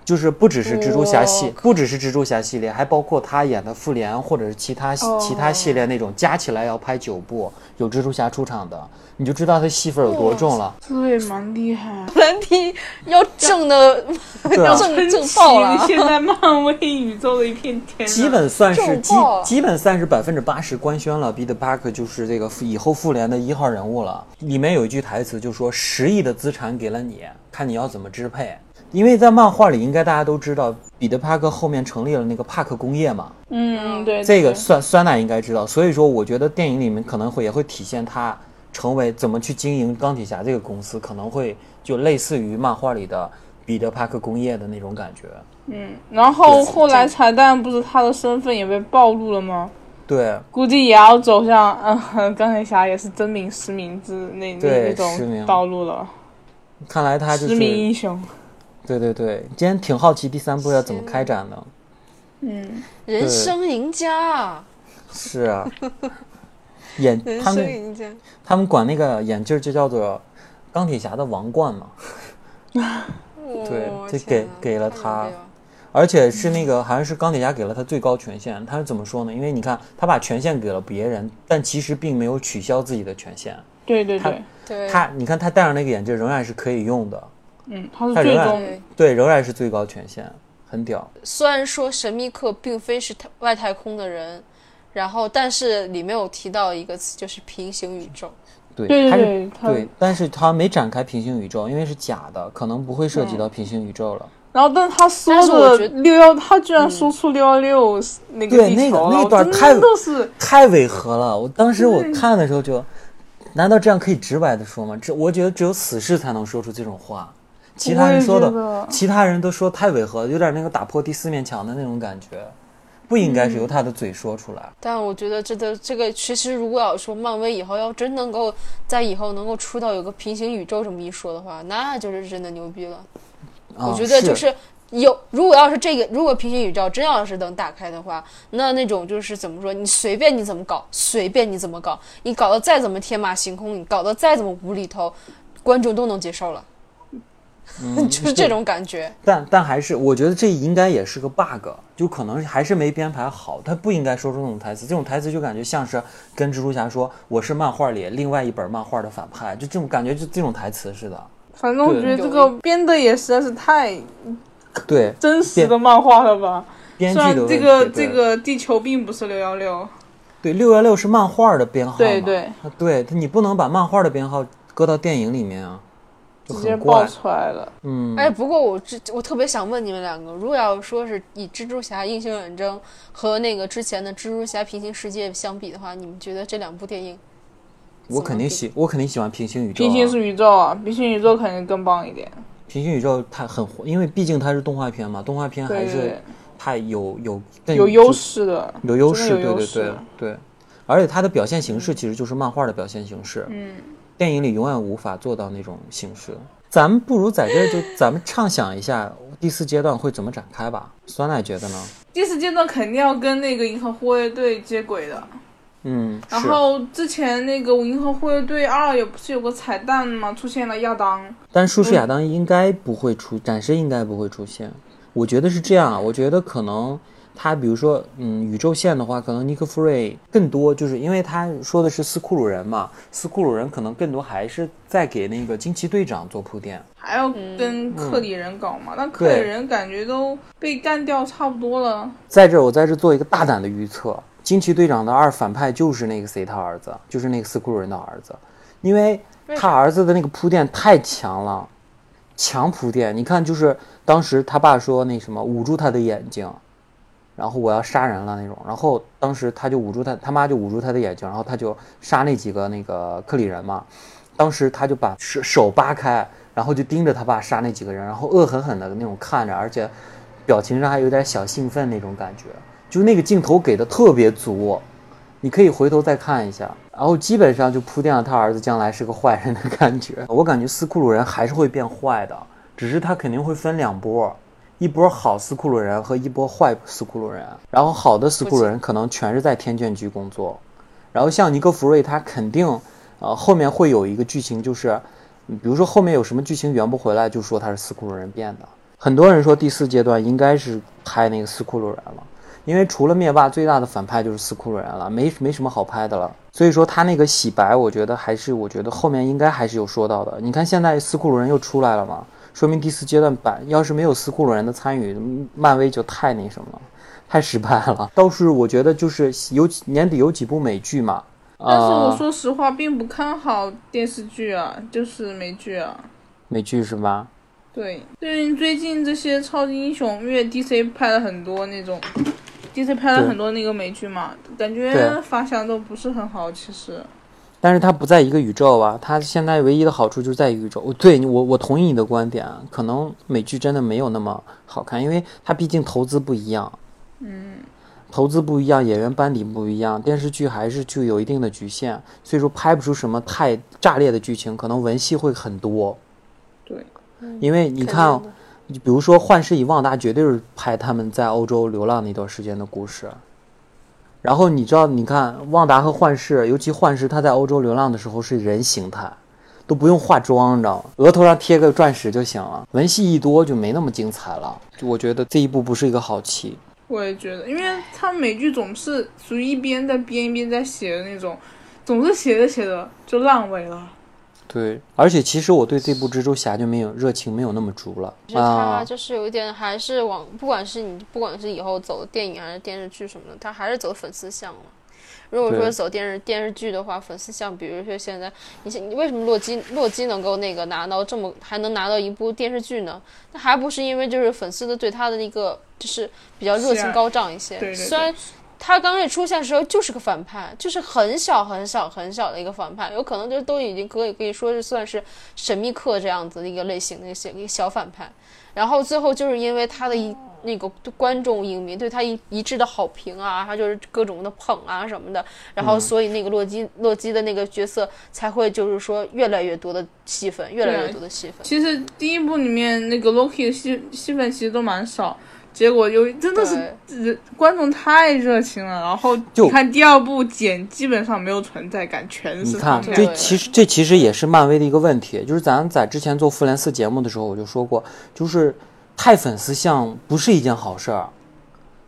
Speaker 3: 就是不只是蜘蛛侠系，不只是蜘蛛侠系列，还包括他演的复联或者是其他、
Speaker 4: 哦
Speaker 3: 其他系列那种，加起来要拍九部，有蜘蛛侠出场的，你就知道他戏份有多重了。
Speaker 4: 这也蛮厉害。
Speaker 2: 兰迪要挣的 要挣挣爆了啊。
Speaker 4: 现在漫威宇宙的一片天啊，
Speaker 3: 基本算是基基本算是百分之八十官宣了，彼得·巴克就是这个以后复联的一号人物了。里面有一句台词就说：“十亿的资产给了你，看你要怎么支配。”因为在漫画里，应该大家都知道，彼得·帕克后面成立了那个帕克工业嘛，
Speaker 4: 嗯，对，
Speaker 3: 这个酸酸奶应该知道。所以说，我觉得电影里面可能会也会体现他成为怎么去经营钢铁侠这个公司，可能会就类似于漫画里的彼得·帕克工业的那种感觉。
Speaker 4: 嗯，然后后来彩蛋不是他的身份也被暴露了吗？
Speaker 3: 对，
Speaker 4: 估计也要走向，嗯，钢铁侠也是真名实名制那那种道路了，
Speaker 3: 看来他就
Speaker 4: 实名英雄。
Speaker 3: 对对对，今天挺好奇第三部要怎么开展的。
Speaker 4: 嗯，
Speaker 2: 人生赢家啊，
Speaker 3: 是啊，眼他们
Speaker 2: 生赢家。
Speaker 3: 他们管那个眼镜儿就叫做钢铁侠的王冠嘛，对这
Speaker 2: 哦天啊
Speaker 3: 给给了他而且是那个好像是钢铁侠给了他最高权限。他是怎么说呢？因为你看他把权限给了别人，但其实并没有取消自己的权限。
Speaker 4: 对对对，
Speaker 2: 对，
Speaker 3: 他你看他戴上那个眼镜仍然是可以用的，
Speaker 4: 嗯，他是
Speaker 3: 他仍然
Speaker 4: 最终
Speaker 2: 对
Speaker 3: 对，仍然是最高权限，很屌。
Speaker 2: 虽然说神秘客并非是太外太空的人，然后但是里面有提到一个词，就是平行宇宙。
Speaker 3: 对，
Speaker 4: 对对
Speaker 3: 他是
Speaker 4: 对，
Speaker 3: 但是他没展开平行宇宙，因为是假的，可能不会涉及到平行宇宙了。
Speaker 4: 然后，但他说的六幺，他居然说出六幺六那个
Speaker 3: 对那个
Speaker 4: 地球了，
Speaker 3: 那段太
Speaker 4: 的是
Speaker 3: 太违和了！我当时我看的时候就，难道这样可以直白的说吗？这我觉得只有死士才能说出这种话，其他人说的，其他人都说太违和，有点那个打破第四面墙的那种感觉，不应该是由他的嘴说出来。
Speaker 2: 但我觉得这的这个其实如果要说漫威以后要真能够在以后能够出到有个平行宇宙这么一说的话，那就是真的牛逼了。
Speaker 3: 啊
Speaker 2: 我觉得就是有，如果要是这个，如果平行宇宙真要是能打开的话，那那种就是怎么说，你随便你怎么搞，随便你怎么搞，你搞得再怎么天马行空，你搞得再怎么无厘头，观众都能接受了，
Speaker 3: 嗯
Speaker 2: 就是这种感觉。
Speaker 3: 但但还是，我觉得这应该也是个 bug，就可能还是没编排好。他不应该说出那种台词，这种台词就感觉像是跟蜘蛛侠说我是漫画里另外一本漫画的反派，就这种感觉，就这种台词似的。
Speaker 4: 反正我觉得这个编的也实在是太
Speaker 3: 对，
Speaker 4: 真实的漫画了吧。
Speaker 3: 编剧的。
Speaker 4: 这个这个地球并不是六幺六，
Speaker 3: 对六幺六是漫画的编号，
Speaker 4: 对对
Speaker 3: 啊对，他你不能把漫画的编号搁到电影里面啊，就
Speaker 4: 直接爆。出来了。
Speaker 3: 嗯，
Speaker 2: 哎，不过我这我特别想问你们两个，如果要说是以蜘蛛侠英雄远征和那个之前的蜘蛛侠平行世界相比的话，你们觉得这两部电影
Speaker 3: 我肯定喜我肯定喜欢平行宇宙、啊。
Speaker 4: 平行是宇宙啊，平行宇宙肯定更棒一点。
Speaker 3: 平行宇宙它很火，因为毕竟它是动画片嘛，动画片还是它有有更
Speaker 4: 有优势的，
Speaker 3: 有优势，对对对对，而且它的表现形式其实就是漫画的表现形式，
Speaker 4: 嗯，
Speaker 3: 电影里永远无法做到那种形式。咱们不如在这儿就咱们畅想一下第四阶段会怎么展开吧。酸奶觉得呢？
Speaker 4: 第四阶段肯定要跟那个银河护卫队接轨的。
Speaker 3: 嗯，
Speaker 4: 然。后之前那个银河护卫队二也不是有个彩蛋吗？出现了亚当，
Speaker 3: 但叔叔亚当应该不会出，暂时应该不会出现。我觉得是这样啊，我觉得可能他比如说，嗯，宇宙线的话，可能尼克弗瑞更多就是因为他说的是斯库鲁人嘛，斯库鲁人可能更多还是在给那个惊奇队长做铺垫。
Speaker 4: 还要跟克里人搞嘛？但克里人感觉都被干掉差不多了。
Speaker 3: 在这儿，我在这做一个大胆的预测：惊奇队长的二反派就是那个谁他儿子，就是那个斯库鲁人的儿子，因为他儿子的那个铺垫太强了，强铺垫。你看，就是当时他爸说那什么捂住他的眼睛，然后我要杀人了那种，然后当时他就捂住他，他妈就捂住他的眼睛，然后他就杀那几个那个克里人嘛。当时他就把手手扒开，然后就盯着他爸杀那几个人，然后恶狠狠的那种看着，而且表情上还有点小兴奋那种感觉，就那个镜头给的特别足，你可以回头再看一下。然后基本上就铺垫了他儿子将来是个坏人的感觉。我感觉斯库鲁人还是会变坏的，只是他肯定会分两波，一波好斯库鲁人和一波坏斯库鲁人。然后好的斯库鲁人可能全是在天卷局工作，然后像尼克弗瑞他肯定，呃，后面会有一个剧情，就是，比如说后面有什么剧情圆不回来，就说他是斯库鲁人变的。很多人说第四阶段应该是拍那个斯库鲁人了。因为除了灭霸，最大的反派就是斯库鲁人了，没没什么好拍的了。所以说他那个洗白，我觉得还是，我觉得后面应该还是有说到的。你看现在斯库鲁人又出来了嘛，说明第四阶段版要是没有斯库鲁人的参与，漫威就太那什么了，太失败了。倒是我觉得就是有年底有几部美剧嘛，
Speaker 4: 但是我
Speaker 3: 呃，
Speaker 4: 说实话，并不看好电视剧啊，就是美剧啊。
Speaker 3: 美剧是吧？
Speaker 4: 对，对，最近这些超级英雄，因为 DC 拍了很多那种，DC 拍了很多那个美剧嘛，感觉反响都不是很好。其实，
Speaker 3: 但是它不在一个宇宙啊，它现在唯一的好处就是在宇宙。哦对我，我同意你的观点啊，可能美剧真的没有那么好看，因为它毕竟投资不一样。嗯，投资不一样，演员班底不一样，电视剧还是具有一定的局限，所以说拍不出什么太炸裂的剧情，可能文戏会很多。
Speaker 4: 对，
Speaker 3: 因为你看你比如说《幻视与旺达》，绝对是拍他们在欧洲流浪那段时间的故事。然后你知道，你看旺达和幻视，尤其幻视他在欧洲流浪的时候是人形态，都不用化妆，你知道吗？额头上贴个钻石就行了。文戏一多就没那么精彩了。就我觉得这一部不是一个好棋。
Speaker 4: 我也觉得，因为他们美剧总是属于一边在编一边在写的那种，总是写着写着就烂尾了。
Speaker 3: 对，而且其实我对这部蜘蛛侠就没有热情，没有那么足了
Speaker 2: 就是它
Speaker 3: 啊。
Speaker 2: 就是有一点，还是往不管是你不管是以后走电影还是电视剧什么的，他还是走粉丝向了。如果说走电视电视剧的话，粉丝向，比如说现在，你你为什么洛基洛基能够那个拿到这么还能拿到一部电视剧呢？那还不是因为就是粉丝的对他的那个就是比较热情高涨一些。
Speaker 4: 对对对
Speaker 2: 虽然他刚开始出现的时候就是个反派，就是很小很小很小的一个反派，有可能就都已经可以可以说是算是神秘客这样子的一个类型的一些一个小反派。然后最后就是因为他的一那个观众影迷对他一一致的好评啊，他就是各种的捧啊什么的，然后所以那个洛基洛基的那个角色才会就是说越来越多的戏份，越来越多的戏份。
Speaker 4: 其实第一部里面那个 Loki 的戏戏份其实都蛮少，结果有真的是人观众太热情了，然后
Speaker 3: 就
Speaker 4: 你看第二部剪基本上没有存在感，全是你看，
Speaker 3: 这其实这其实也是漫威的一个问题，就是咱在之前做复联四节目的时候，我就说过，就是太粉丝向不是一件好事儿。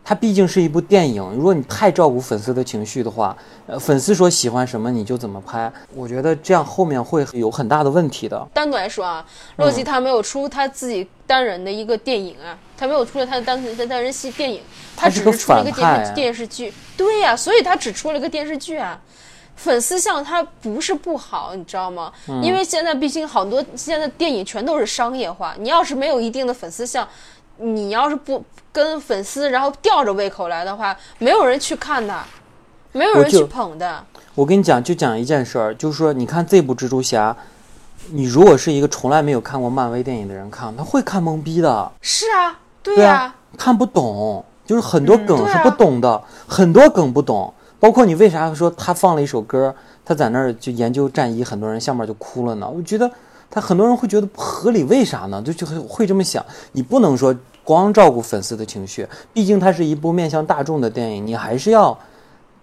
Speaker 3: 它毕竟是一部电影，如果你太照顾粉丝的情绪的话，呃，粉丝说喜欢什么你就怎么拍，我觉得这样后面会有很大的问题的。
Speaker 2: 单独来说啊，洛基他没有出他自己单人的一个电影啊，他没有出了他的单的单人戏电影，他只
Speaker 3: 是
Speaker 2: 出了一个电视电视剧。对呀、所以他只出了一个电视剧啊。粉丝向他不是不好，你知道吗？因为现在毕竟好多现在电影全都是商业化，你要是没有一定的粉丝向，你要是不跟粉丝然后吊着胃口来的话，没有人去看的，没有人去捧的。
Speaker 3: 我跟你讲，就讲一件事儿，就是说，你看这部蜘蛛侠，你如果是一个从来没有看过漫威电影的人看，他会看懵逼的。
Speaker 2: 是啊，对呀、
Speaker 3: 看不懂，就是很多梗是不懂的，很多梗不懂。包括你为啥说他放了一首歌，他在那儿就研究战衣，很多人下面就哭了呢？我觉得他很多人会觉得不合理，为啥呢？就就会会这么想。你不能说光照顾粉丝的情绪，毕竟它是一部面向大众的电影，你还是要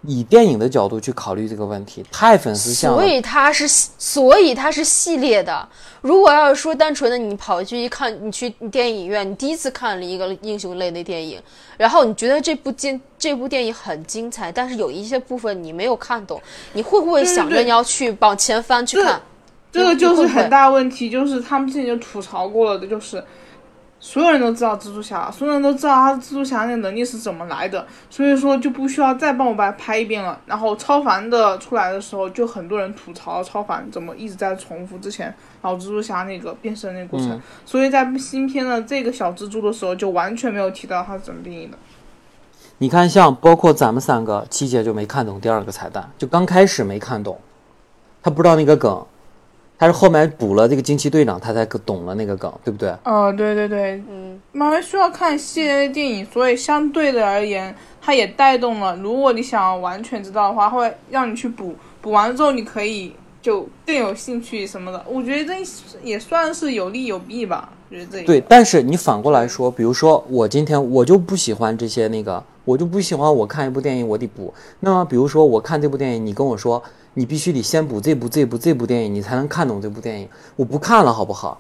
Speaker 3: 以电影的角度去考虑这个问题。太粉丝向了
Speaker 2: 所，以它是系所以它是系列的。如果要是说单纯的你跑去一看，你去电影院，你第一次看了一个英雄类的电影，然后你觉得这部精这部电影很精彩，但是有一些部分你没有看懂，你会不会想着你要去往前翻去看？会不会
Speaker 4: 就是很大问题，就是他们之前就吐槽过了的，就是所有人都知道蜘蛛侠，所有人都知道他蜘蛛侠那个能力是怎么来的，所以说就不需要再帮我把它拍一遍了。然后超凡的出来的时候，就很多人吐槽超凡怎么一直在重复之前老蜘蛛侠那个变身那个过程，
Speaker 3: 嗯
Speaker 4: 所以在新片的这个小蜘蛛的时候，就完全没有提到他是怎么定义的。
Speaker 3: 你看，像包括咱们三个，七姐就没看懂第二个彩蛋，就刚开始没看懂，他不知道那个梗，他是后面补了这个惊奇队长，他才懂了那个梗，对不对？
Speaker 4: 哦，对对对，
Speaker 2: 嗯，
Speaker 4: 漫威需要看系列的电影，所以相对的而言，它也带动了。如果你想完全知道的话，会让你去补，补完之后你可以就更有兴趣什么的。我觉得这也算是有利有弊吧。觉得这
Speaker 3: 对，但是你反过来说，比如说我今天我就不喜欢这些那个，我就不喜欢我看一部电影我得补。那么比如说我看这部电影，你跟我说你必须得先补这部这部这部电影，你才能看懂这部电影，我不看了好不好？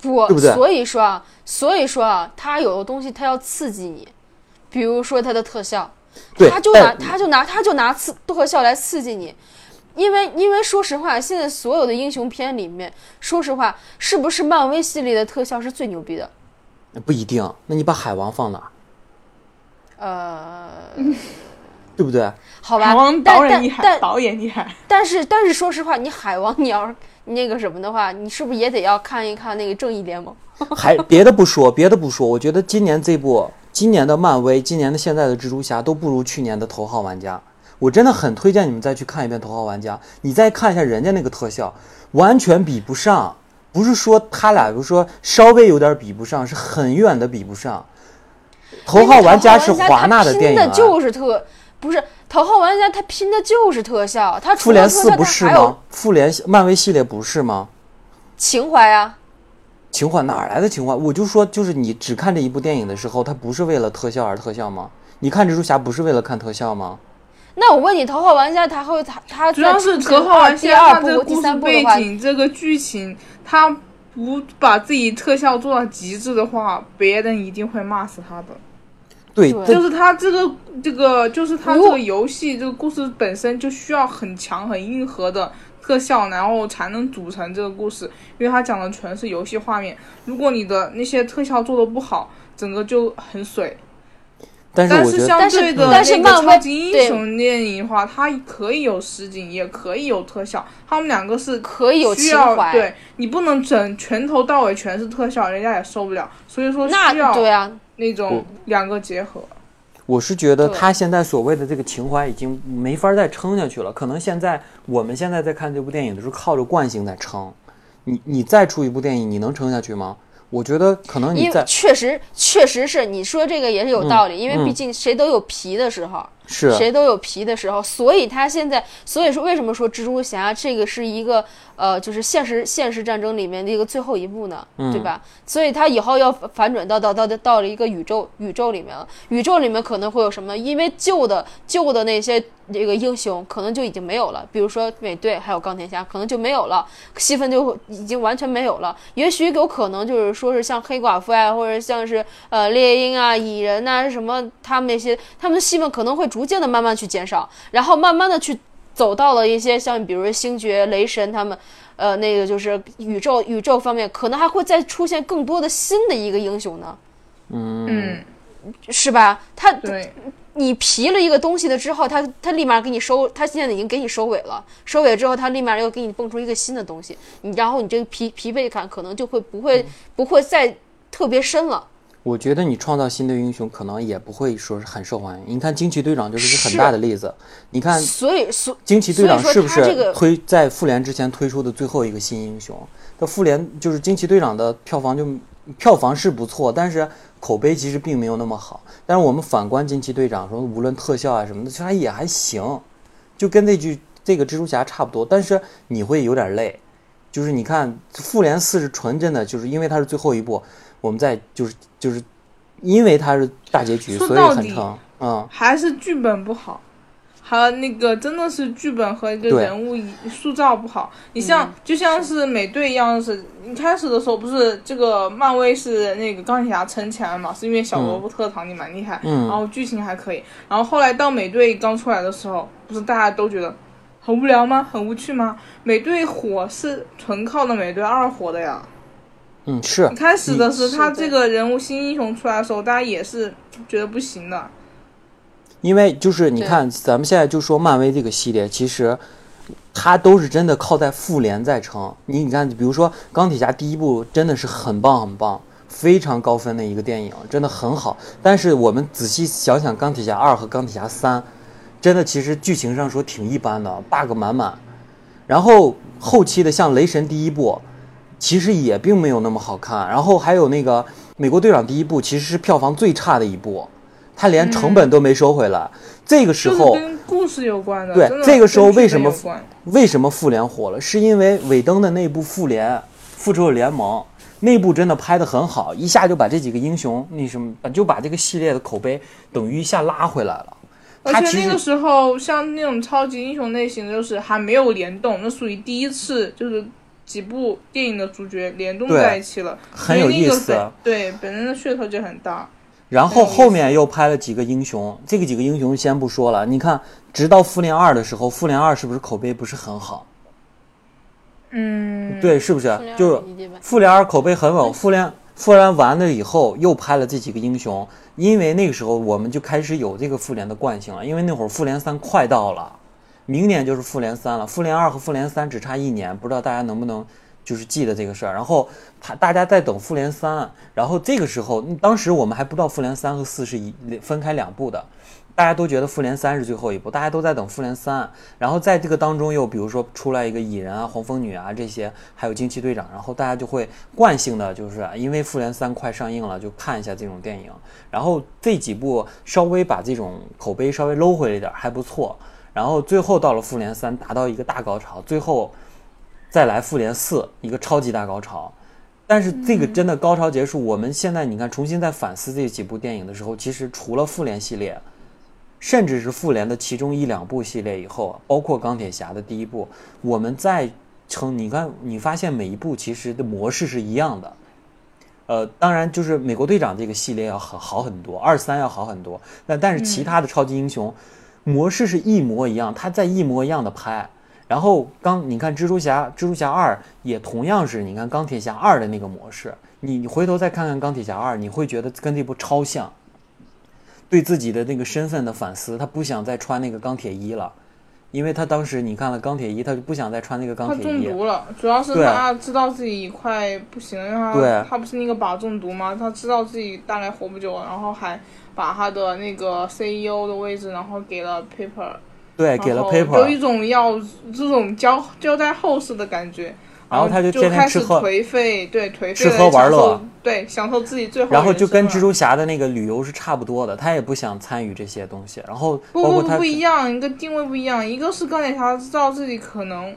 Speaker 2: 不，
Speaker 3: 对不对
Speaker 2: 所以说啊，所以说啊，他有的东西他要刺激你，比如说他的特效，他就拿他就拿他就拿刺特效来刺激你，因为因为说实话，现在所有的英雄片里面，说实话，是不是漫威系列的特效是最牛逼的？
Speaker 3: 不一定。那你把海王放哪儿，
Speaker 2: 呃，
Speaker 3: 对不对？
Speaker 2: 好吧
Speaker 4: 海王，
Speaker 2: 但
Speaker 4: 导演导演厉害。
Speaker 2: 但是但是说实话，你海王你要是那个什么的话，你是不是也得要看一看那个正义联盟？
Speaker 3: 还别的不说，别的不说，我觉得今年这部，今年的漫威，今年的现在的蜘蛛侠都不如去年的头号玩家。我真的很推荐你们再去看一遍头号玩家，你再看一下人家那个特效，完全比不上。不是说他俩，比如说稍微有点比不上，是很远的比不上。头号玩家是华纳
Speaker 2: 的
Speaker 3: 电影、啊，
Speaker 2: 就是特不是头号玩家，他拼的就是特效，他除
Speaker 3: 复联
Speaker 2: 了特效，
Speaker 3: 四不是吗？复联漫威系列不是吗？
Speaker 2: 情怀啊。
Speaker 3: 情怀哪儿来的情怀？我就说，就是你只看这一部电影的时候，他不是为了特效而特效吗？你看蜘蛛侠不是为了看特效吗？
Speaker 2: 那我问你，头号玩家他会他他
Speaker 4: 主要是头号玩
Speaker 2: 第
Speaker 4: 家
Speaker 2: 二部、第
Speaker 4: 他这个故事背
Speaker 2: 三部的话，
Speaker 4: 景、这个剧情，他不把自己特效做到极致的话，别人一定会骂死他的。
Speaker 3: 对，
Speaker 4: 就是他这个这个，就是他这个游戏这个故事本身就需要很强很硬核的特效，然后才能组成这个故事，因为它讲的全是游戏画面。如果你的那些特效做的不好，整个就很水。但是
Speaker 3: 但是我觉得
Speaker 4: 相对的
Speaker 2: 但是
Speaker 4: 那个
Speaker 2: 漫威
Speaker 4: 超级英雄电影的话，它可以有实景，也可以有特效，他们两个是
Speaker 2: 可以有
Speaker 4: 需
Speaker 2: 情怀。
Speaker 4: 要对你不能整全头到尾全是特效，人家也受不了。所以说需
Speaker 2: 那
Speaker 4: 要
Speaker 2: 对啊，
Speaker 4: 那种两个结合。
Speaker 3: 我是觉得他现在所谓的这个情怀已经没法再撑下去了。可能现在我们现在在看这部电影的时候，靠着惯性在撑。你你再出一部电影，你能撑下去吗？我觉得可能你
Speaker 2: 因为
Speaker 3: 在
Speaker 2: 确实确实是你说这个也是有道理，因为
Speaker 3: 嗯
Speaker 2: 毕竟谁都有皮的时候。
Speaker 3: 是
Speaker 2: 谁都有皮的时候，所以他现在，所以说为什么说蜘蛛侠这个是一个呃，就是现实现实战争里面的一个最后一步呢，
Speaker 3: 嗯
Speaker 2: 对吧？所以他以后要反转到到到到到了一个宇宙宇宙里面了，宇宙里面可能会有什么？因为旧的旧的那些这个英雄可能就已经没有了，比如说美队还有钢铁侠可能就没有了，戏份就已经完全没有了。也许有可能就是说是像黑寡妇啊，或者像是呃猎鹰啊、蚁人呐、什么他们那些他们的戏份可能会逐渐的慢慢去减少，然后慢慢的去走到了一些像比如说星爵、雷神他们，呃，那个就是宇宙宇宙方面，可能还会再出现更多的新的一个英雄呢，
Speaker 4: 嗯，
Speaker 2: 是吧？他
Speaker 4: 对。
Speaker 2: 你皮了一个东西的之后，他他立马给你收，他现在已经给你收尾了，收尾之后，他立马又给你蹦出一个新的东西，你然后你这个疲疲惫感可能就会不会不会再特别深了。
Speaker 3: 我觉得你创造新的英雄，可能也不会说是很受欢迎。你看惊奇队长就是个很大的例子。你看
Speaker 2: 所以所
Speaker 3: 惊奇队长是不是推在复联之前推出的最后一个新英雄？那复联就是惊奇队长的票房就票房是不错，但是口碑其实并没有那么好。但是我们反观惊奇队长，说无论特效啊什么的，其实还也还行，就跟那句这个蜘蛛侠差不多。但是你会有点累，就是你看复联四是纯真的，就是因为它是最后一部，我们在就是就是因为它是大结局，所以
Speaker 4: 说到底
Speaker 3: 很疼。嗯，
Speaker 4: 还是剧本不好，还有那个真的是剧本和一个人物塑造不好。你像、就像是美队一样是，一开始的时候不是这个漫威是那个钢铁侠撑起来嘛，是因为小罗伯特·唐尼蛮厉害，
Speaker 3: 嗯
Speaker 4: 然后剧情还可以。然后后来到美队刚出来的时候，不是大家都觉得很无聊吗？很无趣吗？美队火是纯靠的美队二火的呀。
Speaker 3: 嗯，是
Speaker 4: 一开始的是
Speaker 2: 是的
Speaker 4: 他这个人物新英雄出来的时候，大家也是觉得不行的。
Speaker 3: 因为就是你看，咱们现在就说漫威这个系列，其实它都是真的靠在复联在撑。你你看，比如说钢铁侠第一部真的是很棒很棒，非常高分的一个电影，真的很好。但是我们仔细想想，钢铁侠二和钢铁侠三，真的其实剧情上说挺一般的，bug 满满。然后后期的像雷神第一部，其实也并没有那么好看。然后还有那个美国队长第一部，其实是票房最差的一部。他连成本都没收回来。这个时候，
Speaker 4: 跟故事有关的。
Speaker 3: 对这个时候为什么为什么复联火了？是因为尾灯的那部复联复仇者联盟那部真的拍的很好，一下就把这几个英雄那什么，就把这个系列的口碑等于一下拉回来了。
Speaker 4: 而且那个时候，像那种超级英雄类型的，就是还没有联动，那属于第一次，就是几部电影的主角联动在一起了，
Speaker 3: 很有意思
Speaker 4: 对，本身的噱头就很大。
Speaker 3: 然后后面又拍了几个英雄，这个几个英雄先不说了，你看，直到复联二的时候，复联二是不是口碑不是很好？
Speaker 4: 嗯，
Speaker 3: 对，是不是就复联二口碑很稳，复联复联完了以后又拍了这几个英雄，因为那个时候我们就开始有这个复联的惯性了，因为那会儿复联三快到了，明年就是复联三了，复联二和复联三只差一年，不知道大家能不能就是记得这个事儿。然后他大家在等复联三，然后这个时候当时我们还不知道复联三和四是一分开两部的。大家都觉得复联三是最后一部，大家都在等复联三。然后在这个当中又比如说出来一个蚁人啊、黄蜂女啊这些，还有惊奇队长，然后大家就会惯性的就是因为复联三快上映了，就看一下这种电影。然后这几部稍微把这种口碑稍微搂回来一点，还不错。然后最后到了复联三，达到一个大高潮，最后再来复联四，一个超级大高潮。但是这个真的高潮结束，我们现在你看重新在反思这几部电影的时候，其实除了复联系列，甚至是复联的其中一两部系列以后，包括钢铁侠的第一部，我们再称你看，你发现每一部其实的模式是一样的。呃，当然就是美国队长这个系列要好好很多，二三要好很多。那但是其他的超级英雄、模式是一模一样，他在一模一样的拍。然后刚你看蜘蛛侠，蜘蛛侠二也同样是你看钢铁侠二的那个模式，你你回头再看看钢铁侠二，你会觉得跟这部超像。对自己的那个身份的反思，他不想再穿那个钢铁衣了，因为他当时你看了钢铁衣，他就不想再穿那个钢铁衣。
Speaker 4: 中毒了，主要是他知道自己快不行了，他他不是那个靶中毒吗？他知道自己大概活不久了，然后还把他的那个 CEO 的位置，然后给了 Paper，
Speaker 3: 对，给了
Speaker 4: paper，有一种要这种交交代后事的感觉。
Speaker 3: 然后他就
Speaker 4: 就
Speaker 3: 天天
Speaker 4: 开始
Speaker 3: 吃喝
Speaker 4: 颓废，对颓废
Speaker 3: 吃喝玩乐，
Speaker 4: 对享受自己最后的
Speaker 3: 然后就跟蜘蛛侠的那个旅游是差不多的，他也不想参与这些东西。然后
Speaker 4: 不不不不一样，一个定位不一样，一个是钢铁侠知道自己可能，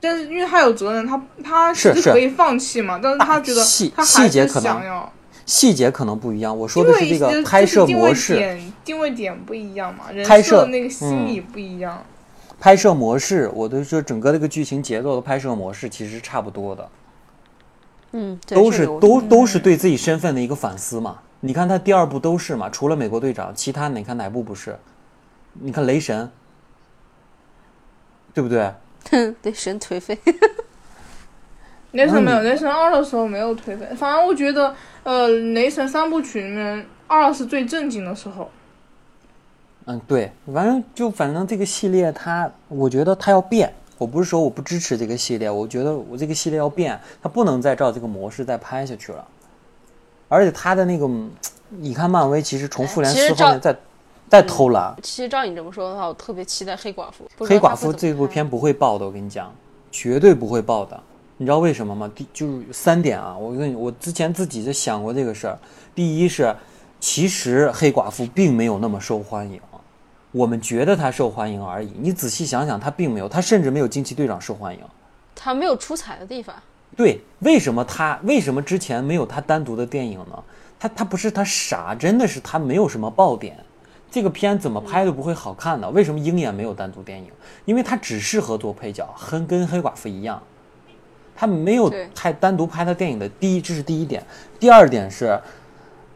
Speaker 4: 但是因为他有责任，他他
Speaker 3: 是
Speaker 4: 可以放弃嘛，但是他觉得
Speaker 3: 细
Speaker 4: 他还是
Speaker 3: 细节可能。
Speaker 4: 想要，
Speaker 3: 细节可能不一样，我说的是这个
Speaker 4: 就是
Speaker 3: 拍摄
Speaker 4: 定位
Speaker 3: 模式。
Speaker 4: 点定位点不一样嘛，人
Speaker 3: 拍摄
Speaker 4: 那个心理不一样。
Speaker 3: 拍摄模式，我都说整个这个剧情节奏的拍摄模式其实差不多的，
Speaker 2: 嗯，
Speaker 3: 都是都都是对自己身份的一个反思嘛。你看他第二部都是嘛，除了美国队长，其他你看哪部不是？你看雷神，对不对？
Speaker 2: 雷神颓废。
Speaker 4: 雷神没有，
Speaker 3: 嗯
Speaker 4: 雷神二的时候没有颓废，反正我觉得，呃，雷神三部曲里面二是最正经的时候。
Speaker 3: 嗯，对，反正就反正这个系列它，我觉得它要变。我不是说我不支持这个系列，我觉得我这个系列要变，它不能再照这个模式再拍下去了。而且它的那个，嗯你看漫威其实从复联四后面再再偷懒，
Speaker 2: 其实照你这么说的话，我特别期待黑寡妇。
Speaker 3: 黑寡妇这部片不会爆的，我跟你讲，绝对不会爆的。你知道为什么吗？第就是三点啊，我跟你，我之前自己就想过这个事儿。第一是，其实黑寡妇并没有那么受欢迎，我们觉得她受欢迎而已。你仔细想想，她并没有，她甚至没有惊奇队长受欢迎。
Speaker 2: 她没有出彩的地方。
Speaker 3: 对，为什么她为什么之前没有她单独的电影呢？她她不是她傻，真的是她没有什么爆点。这个片怎么拍都不会好看的。为什么鹰眼没有单独电影？因为它只适合做配角，很跟黑寡妇一样，他没有
Speaker 2: 对
Speaker 3: 太单独拍他电影的。第一，这是第一点。第二点是，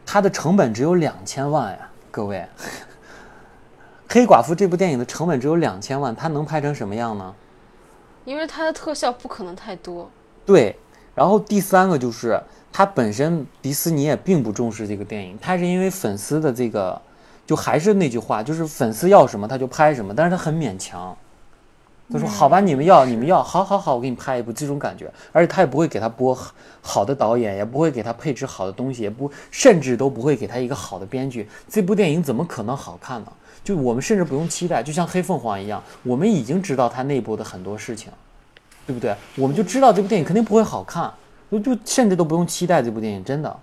Speaker 3: 他的成本只有两千万呀，各位。黑寡妇这部电影的成本只有两千万，他能拍成什么样呢？
Speaker 2: 因为它的特效不可能太多。
Speaker 3: 对，然后第三个就是它本身迪斯尼也并不重视这个电影，它是因为粉丝的这个，就还是那句话，就是粉丝要什么他就拍什么，但是他很勉强。他说：“好吧，你们要你们要，好好好，我给你拍一部这种感觉。”而且他也不会给他播好好的导演，也不会给他配置好的东西，也不甚至都不会给他一个好的编剧。这部电影怎么可能好看呢？就我们甚至不用期待，就像黑凤凰一样，我们已经知道它内部的很多事情。对不对？我们就知道这部电影肯定不会好看，就就甚至都不用期待这部电影，真的。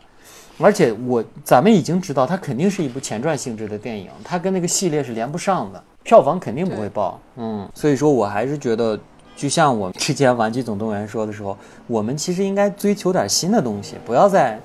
Speaker 3: 而且我咱们已经知道，它肯定是一部前传性质的电影，它跟那个系列是连不上的，票房肯定不会爆。嗯，所以说我还是觉得，就像我之前《玩具总动员》说的时候，我们其实应该追求点新的东西，不要再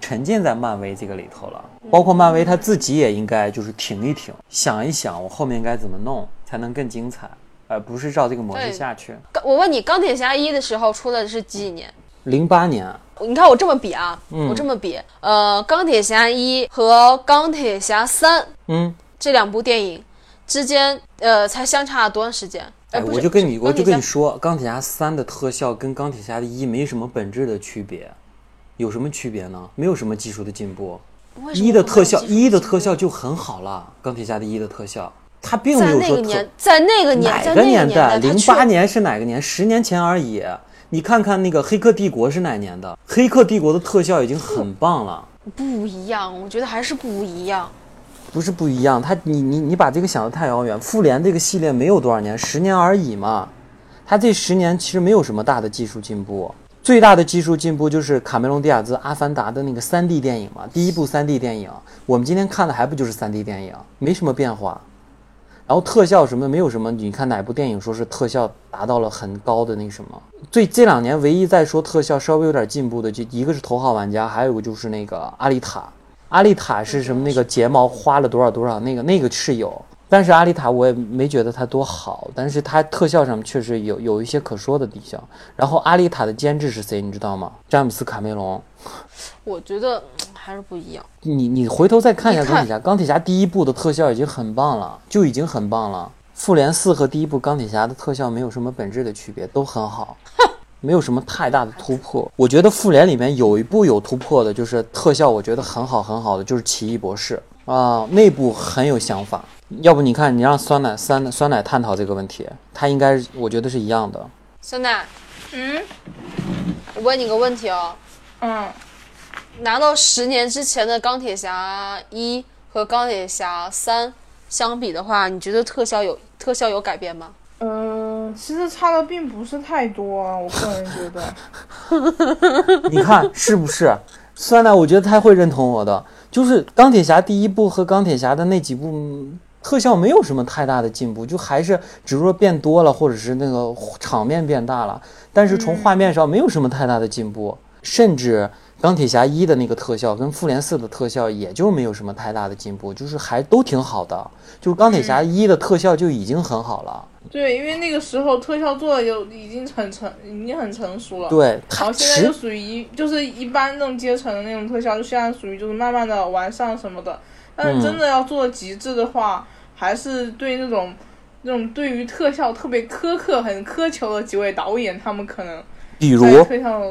Speaker 3: 沉浸在漫威这个里头了。包括漫威他自己也应该就是停一停，想一想我后面该怎么弄才能更精彩，而不是照这个模式下去。
Speaker 2: 我问你，钢铁侠一的时候出的是几几年？
Speaker 3: 零八年，
Speaker 2: 你看我这么比啊，
Speaker 3: 嗯
Speaker 2: 我这么比，呃，钢铁侠一和钢铁侠三
Speaker 3: 嗯，
Speaker 2: 这两部电影之间，呃，才相差多长时间？
Speaker 3: 哎，我就跟你，我就跟你说，钢铁侠三的特效跟钢铁侠的一没什么本质的区别，有什么区别呢？没有什么技术的进步。一的特效，一的特效就很好了，钢铁侠的一的特效，它并没
Speaker 2: 在
Speaker 3: 有说特
Speaker 2: 那个年，在那个年，
Speaker 3: 哪
Speaker 2: 个
Speaker 3: 个年代？
Speaker 2: 代，
Speaker 3: 零八年是哪个年？十年前而已。你看看那个《黑客帝国》是哪年的？《黑客帝国》的特效已经很棒了，
Speaker 2: 不一样，我觉得还是不一样。
Speaker 3: 不是不一样。它你你你把这个想得太遥远。复联这个系列没有多少年，十年而已嘛。它这十年其实没有什么大的技术进步，最大的技术进步就是卡梅隆·迪亚兹《阿凡达》的那个 3D 电影嘛，第一部 3D 电影，我们今天看的还不就是 3D 电影，没什么变化。然后特效什么的没有什么，你看哪部电影说是特效达到了很高的那什么？最这两年唯一在说特效稍微有点进步的，就一个是《头号玩家》，还有一个就是那个阿丽塔。阿丽塔是什么？那个睫毛花了多少多少？那个那个是有，但是阿丽塔我也没觉得它多好，但是它特效上确实有有一些可说的地方。然后阿丽塔的监制是谁？你知道吗？詹姆斯卡梅隆。
Speaker 2: 我觉得嗯还是不一样。
Speaker 3: 你你回头再看一下钢铁侠，钢铁侠第一部的特效已经很棒了，就已经很棒了。复联四和第一部钢铁侠的特效没有什么本质的区别，都很好，没有什么太大的突破。我觉得复联里面有一部有突破的，就是特效，我觉得很好很好的，就是奇异博士啊，那部很有想法。要不你看，你让酸奶酸酸奶探讨这个问题，他应该我觉得是一样的。
Speaker 2: 酸奶，
Speaker 4: 嗯
Speaker 2: 我问你个问题哦，
Speaker 4: 嗯，
Speaker 2: 拿到十年之前的钢铁侠一和钢铁侠三相比的话，你觉得特效有特效有改变吗？
Speaker 4: 呃，其实差的并不是太多，啊我个人觉得。
Speaker 3: 你看是不是？酸奶，我觉得他会认同我的，就是钢铁侠第一部和钢铁侠的那几部嗯特效没有什么太大的进步，就还是只是说变多了，或者是那个场面变大了，但是从画面上没有什么太大的进步，甚至钢铁侠一的那个特效跟复联四的特效也就没有什么太大的进步，就是还都挺好的，就是钢铁侠一的特效就已经很好了，
Speaker 4: 对，因为那个时候特效做的就已经很成，已经很成熟了。。
Speaker 3: 对，
Speaker 4: 然后现在就属于一，就是一般那种阶层的那种特效，就现在属于就是慢慢的完善什么的。但是真的要做极致的话，还是对那种那种对于特效特别苛刻、很苛求的几位导演，他们可能
Speaker 3: 比如
Speaker 4: 特效，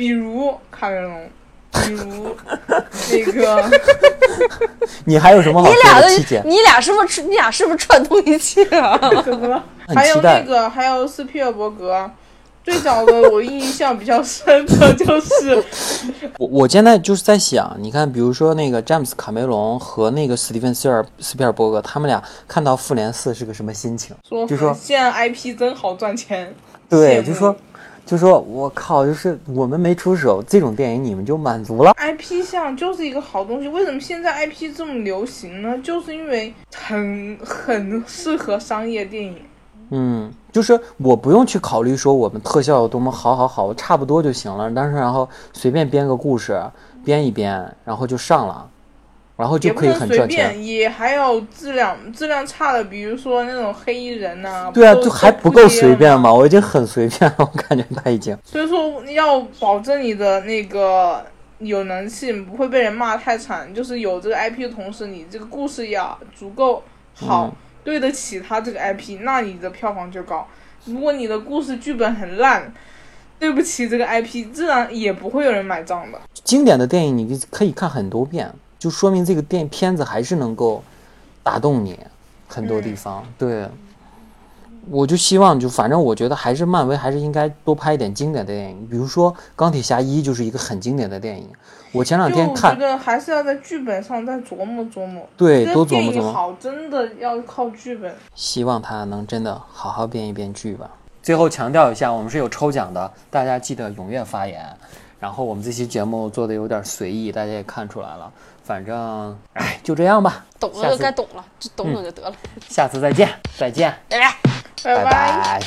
Speaker 4: 比如卡梅隆，比如那个。
Speaker 3: 你还有什么好说的，
Speaker 2: 你俩的？你俩是不是你俩是不是串通一气啊？
Speaker 4: 怎么了？还有那个，还有斯皮尔伯格。最早的我印象比较深的就是，
Speaker 3: 我我现在就是在想，你看，比如说那个詹姆斯卡梅隆和那个史蒂芬斯尔斯皮尔伯格，他们俩看到复联四是个什么心情？
Speaker 4: 说
Speaker 3: 就说
Speaker 4: 现在 IP 真好赚钱。
Speaker 3: 对，就说就说我靠，就是我们没出手，这种电影你们就满足了。
Speaker 4: IP 像就是一个好东西，为什么现在 IP 这么流行呢？就是因为很很适合商业电影。
Speaker 3: 嗯，就是我不用去考虑说我们特效有多么好好好，我差不多就行了。但是然后随便编个故事，编一编，然后就上了，然后就可以
Speaker 4: 也还有质量质量差的，比如说那种黑衣人呐、
Speaker 3: 对啊，就还不够随便。嘛，我已经很随便了，我感觉他已经。
Speaker 4: 所以说要保证你的那个有能气，不会被人骂太惨。就是有这个 IP 的同时，你这个故事要足够好，
Speaker 3: 嗯
Speaker 4: 对得起他这个 IP，那你的票房就高。如果你的故事剧本很烂，对不起这个 IP，自然也不会有人买账的。
Speaker 3: 经典的电影你可以看很多遍，就说明这个电片子还是能够打动你很多地方。对，我就希望就反正我觉得还是漫威还是应该多拍一点经典的电影，比如说《钢铁侠一》就是一个很经典的电影。我前两
Speaker 4: 就我觉
Speaker 3: 天看，
Speaker 4: 得还是要在剧本上再琢磨琢磨。
Speaker 3: 对，多琢磨琢磨。
Speaker 4: 好，真的要靠剧本。
Speaker 3: 希望他能真的好好编一编剧吧。最后强调一下，我们是有抽奖的，大家记得踊跃发言。然后我们这期节目做的有点随意，大家也看出来了。反正，哎，就这样吧。
Speaker 2: 懂了就该懂了，就懂懂就得了。
Speaker 3: 下次再见，再见，
Speaker 2: 拜拜。
Speaker 4: 拜
Speaker 3: 拜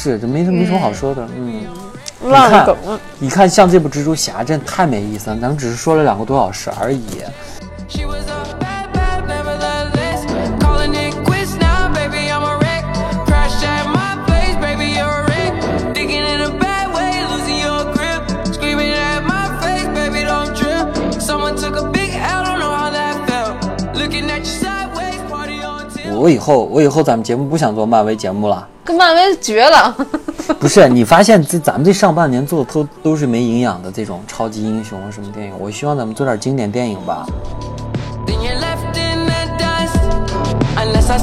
Speaker 3: 是，这没什没什么好说的，嗯。
Speaker 2: 烂梗了。
Speaker 3: 你看，像这部蜘蛛侠真的太没意思了，咱们只是说了两个多小时而已。以后，我以后咱们节目不想做漫威节目了。
Speaker 2: 跟漫威绝了，
Speaker 3: 不是，你发现这咱们这上半年做的都都是没营养的这种超级英雄什么电影，我希望咱们做点经典电影吧。
Speaker 5: Then you're left in the dust. Unless I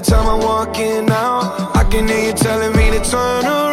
Speaker 1: time I'm walking out, I can hear you telling me to turn around.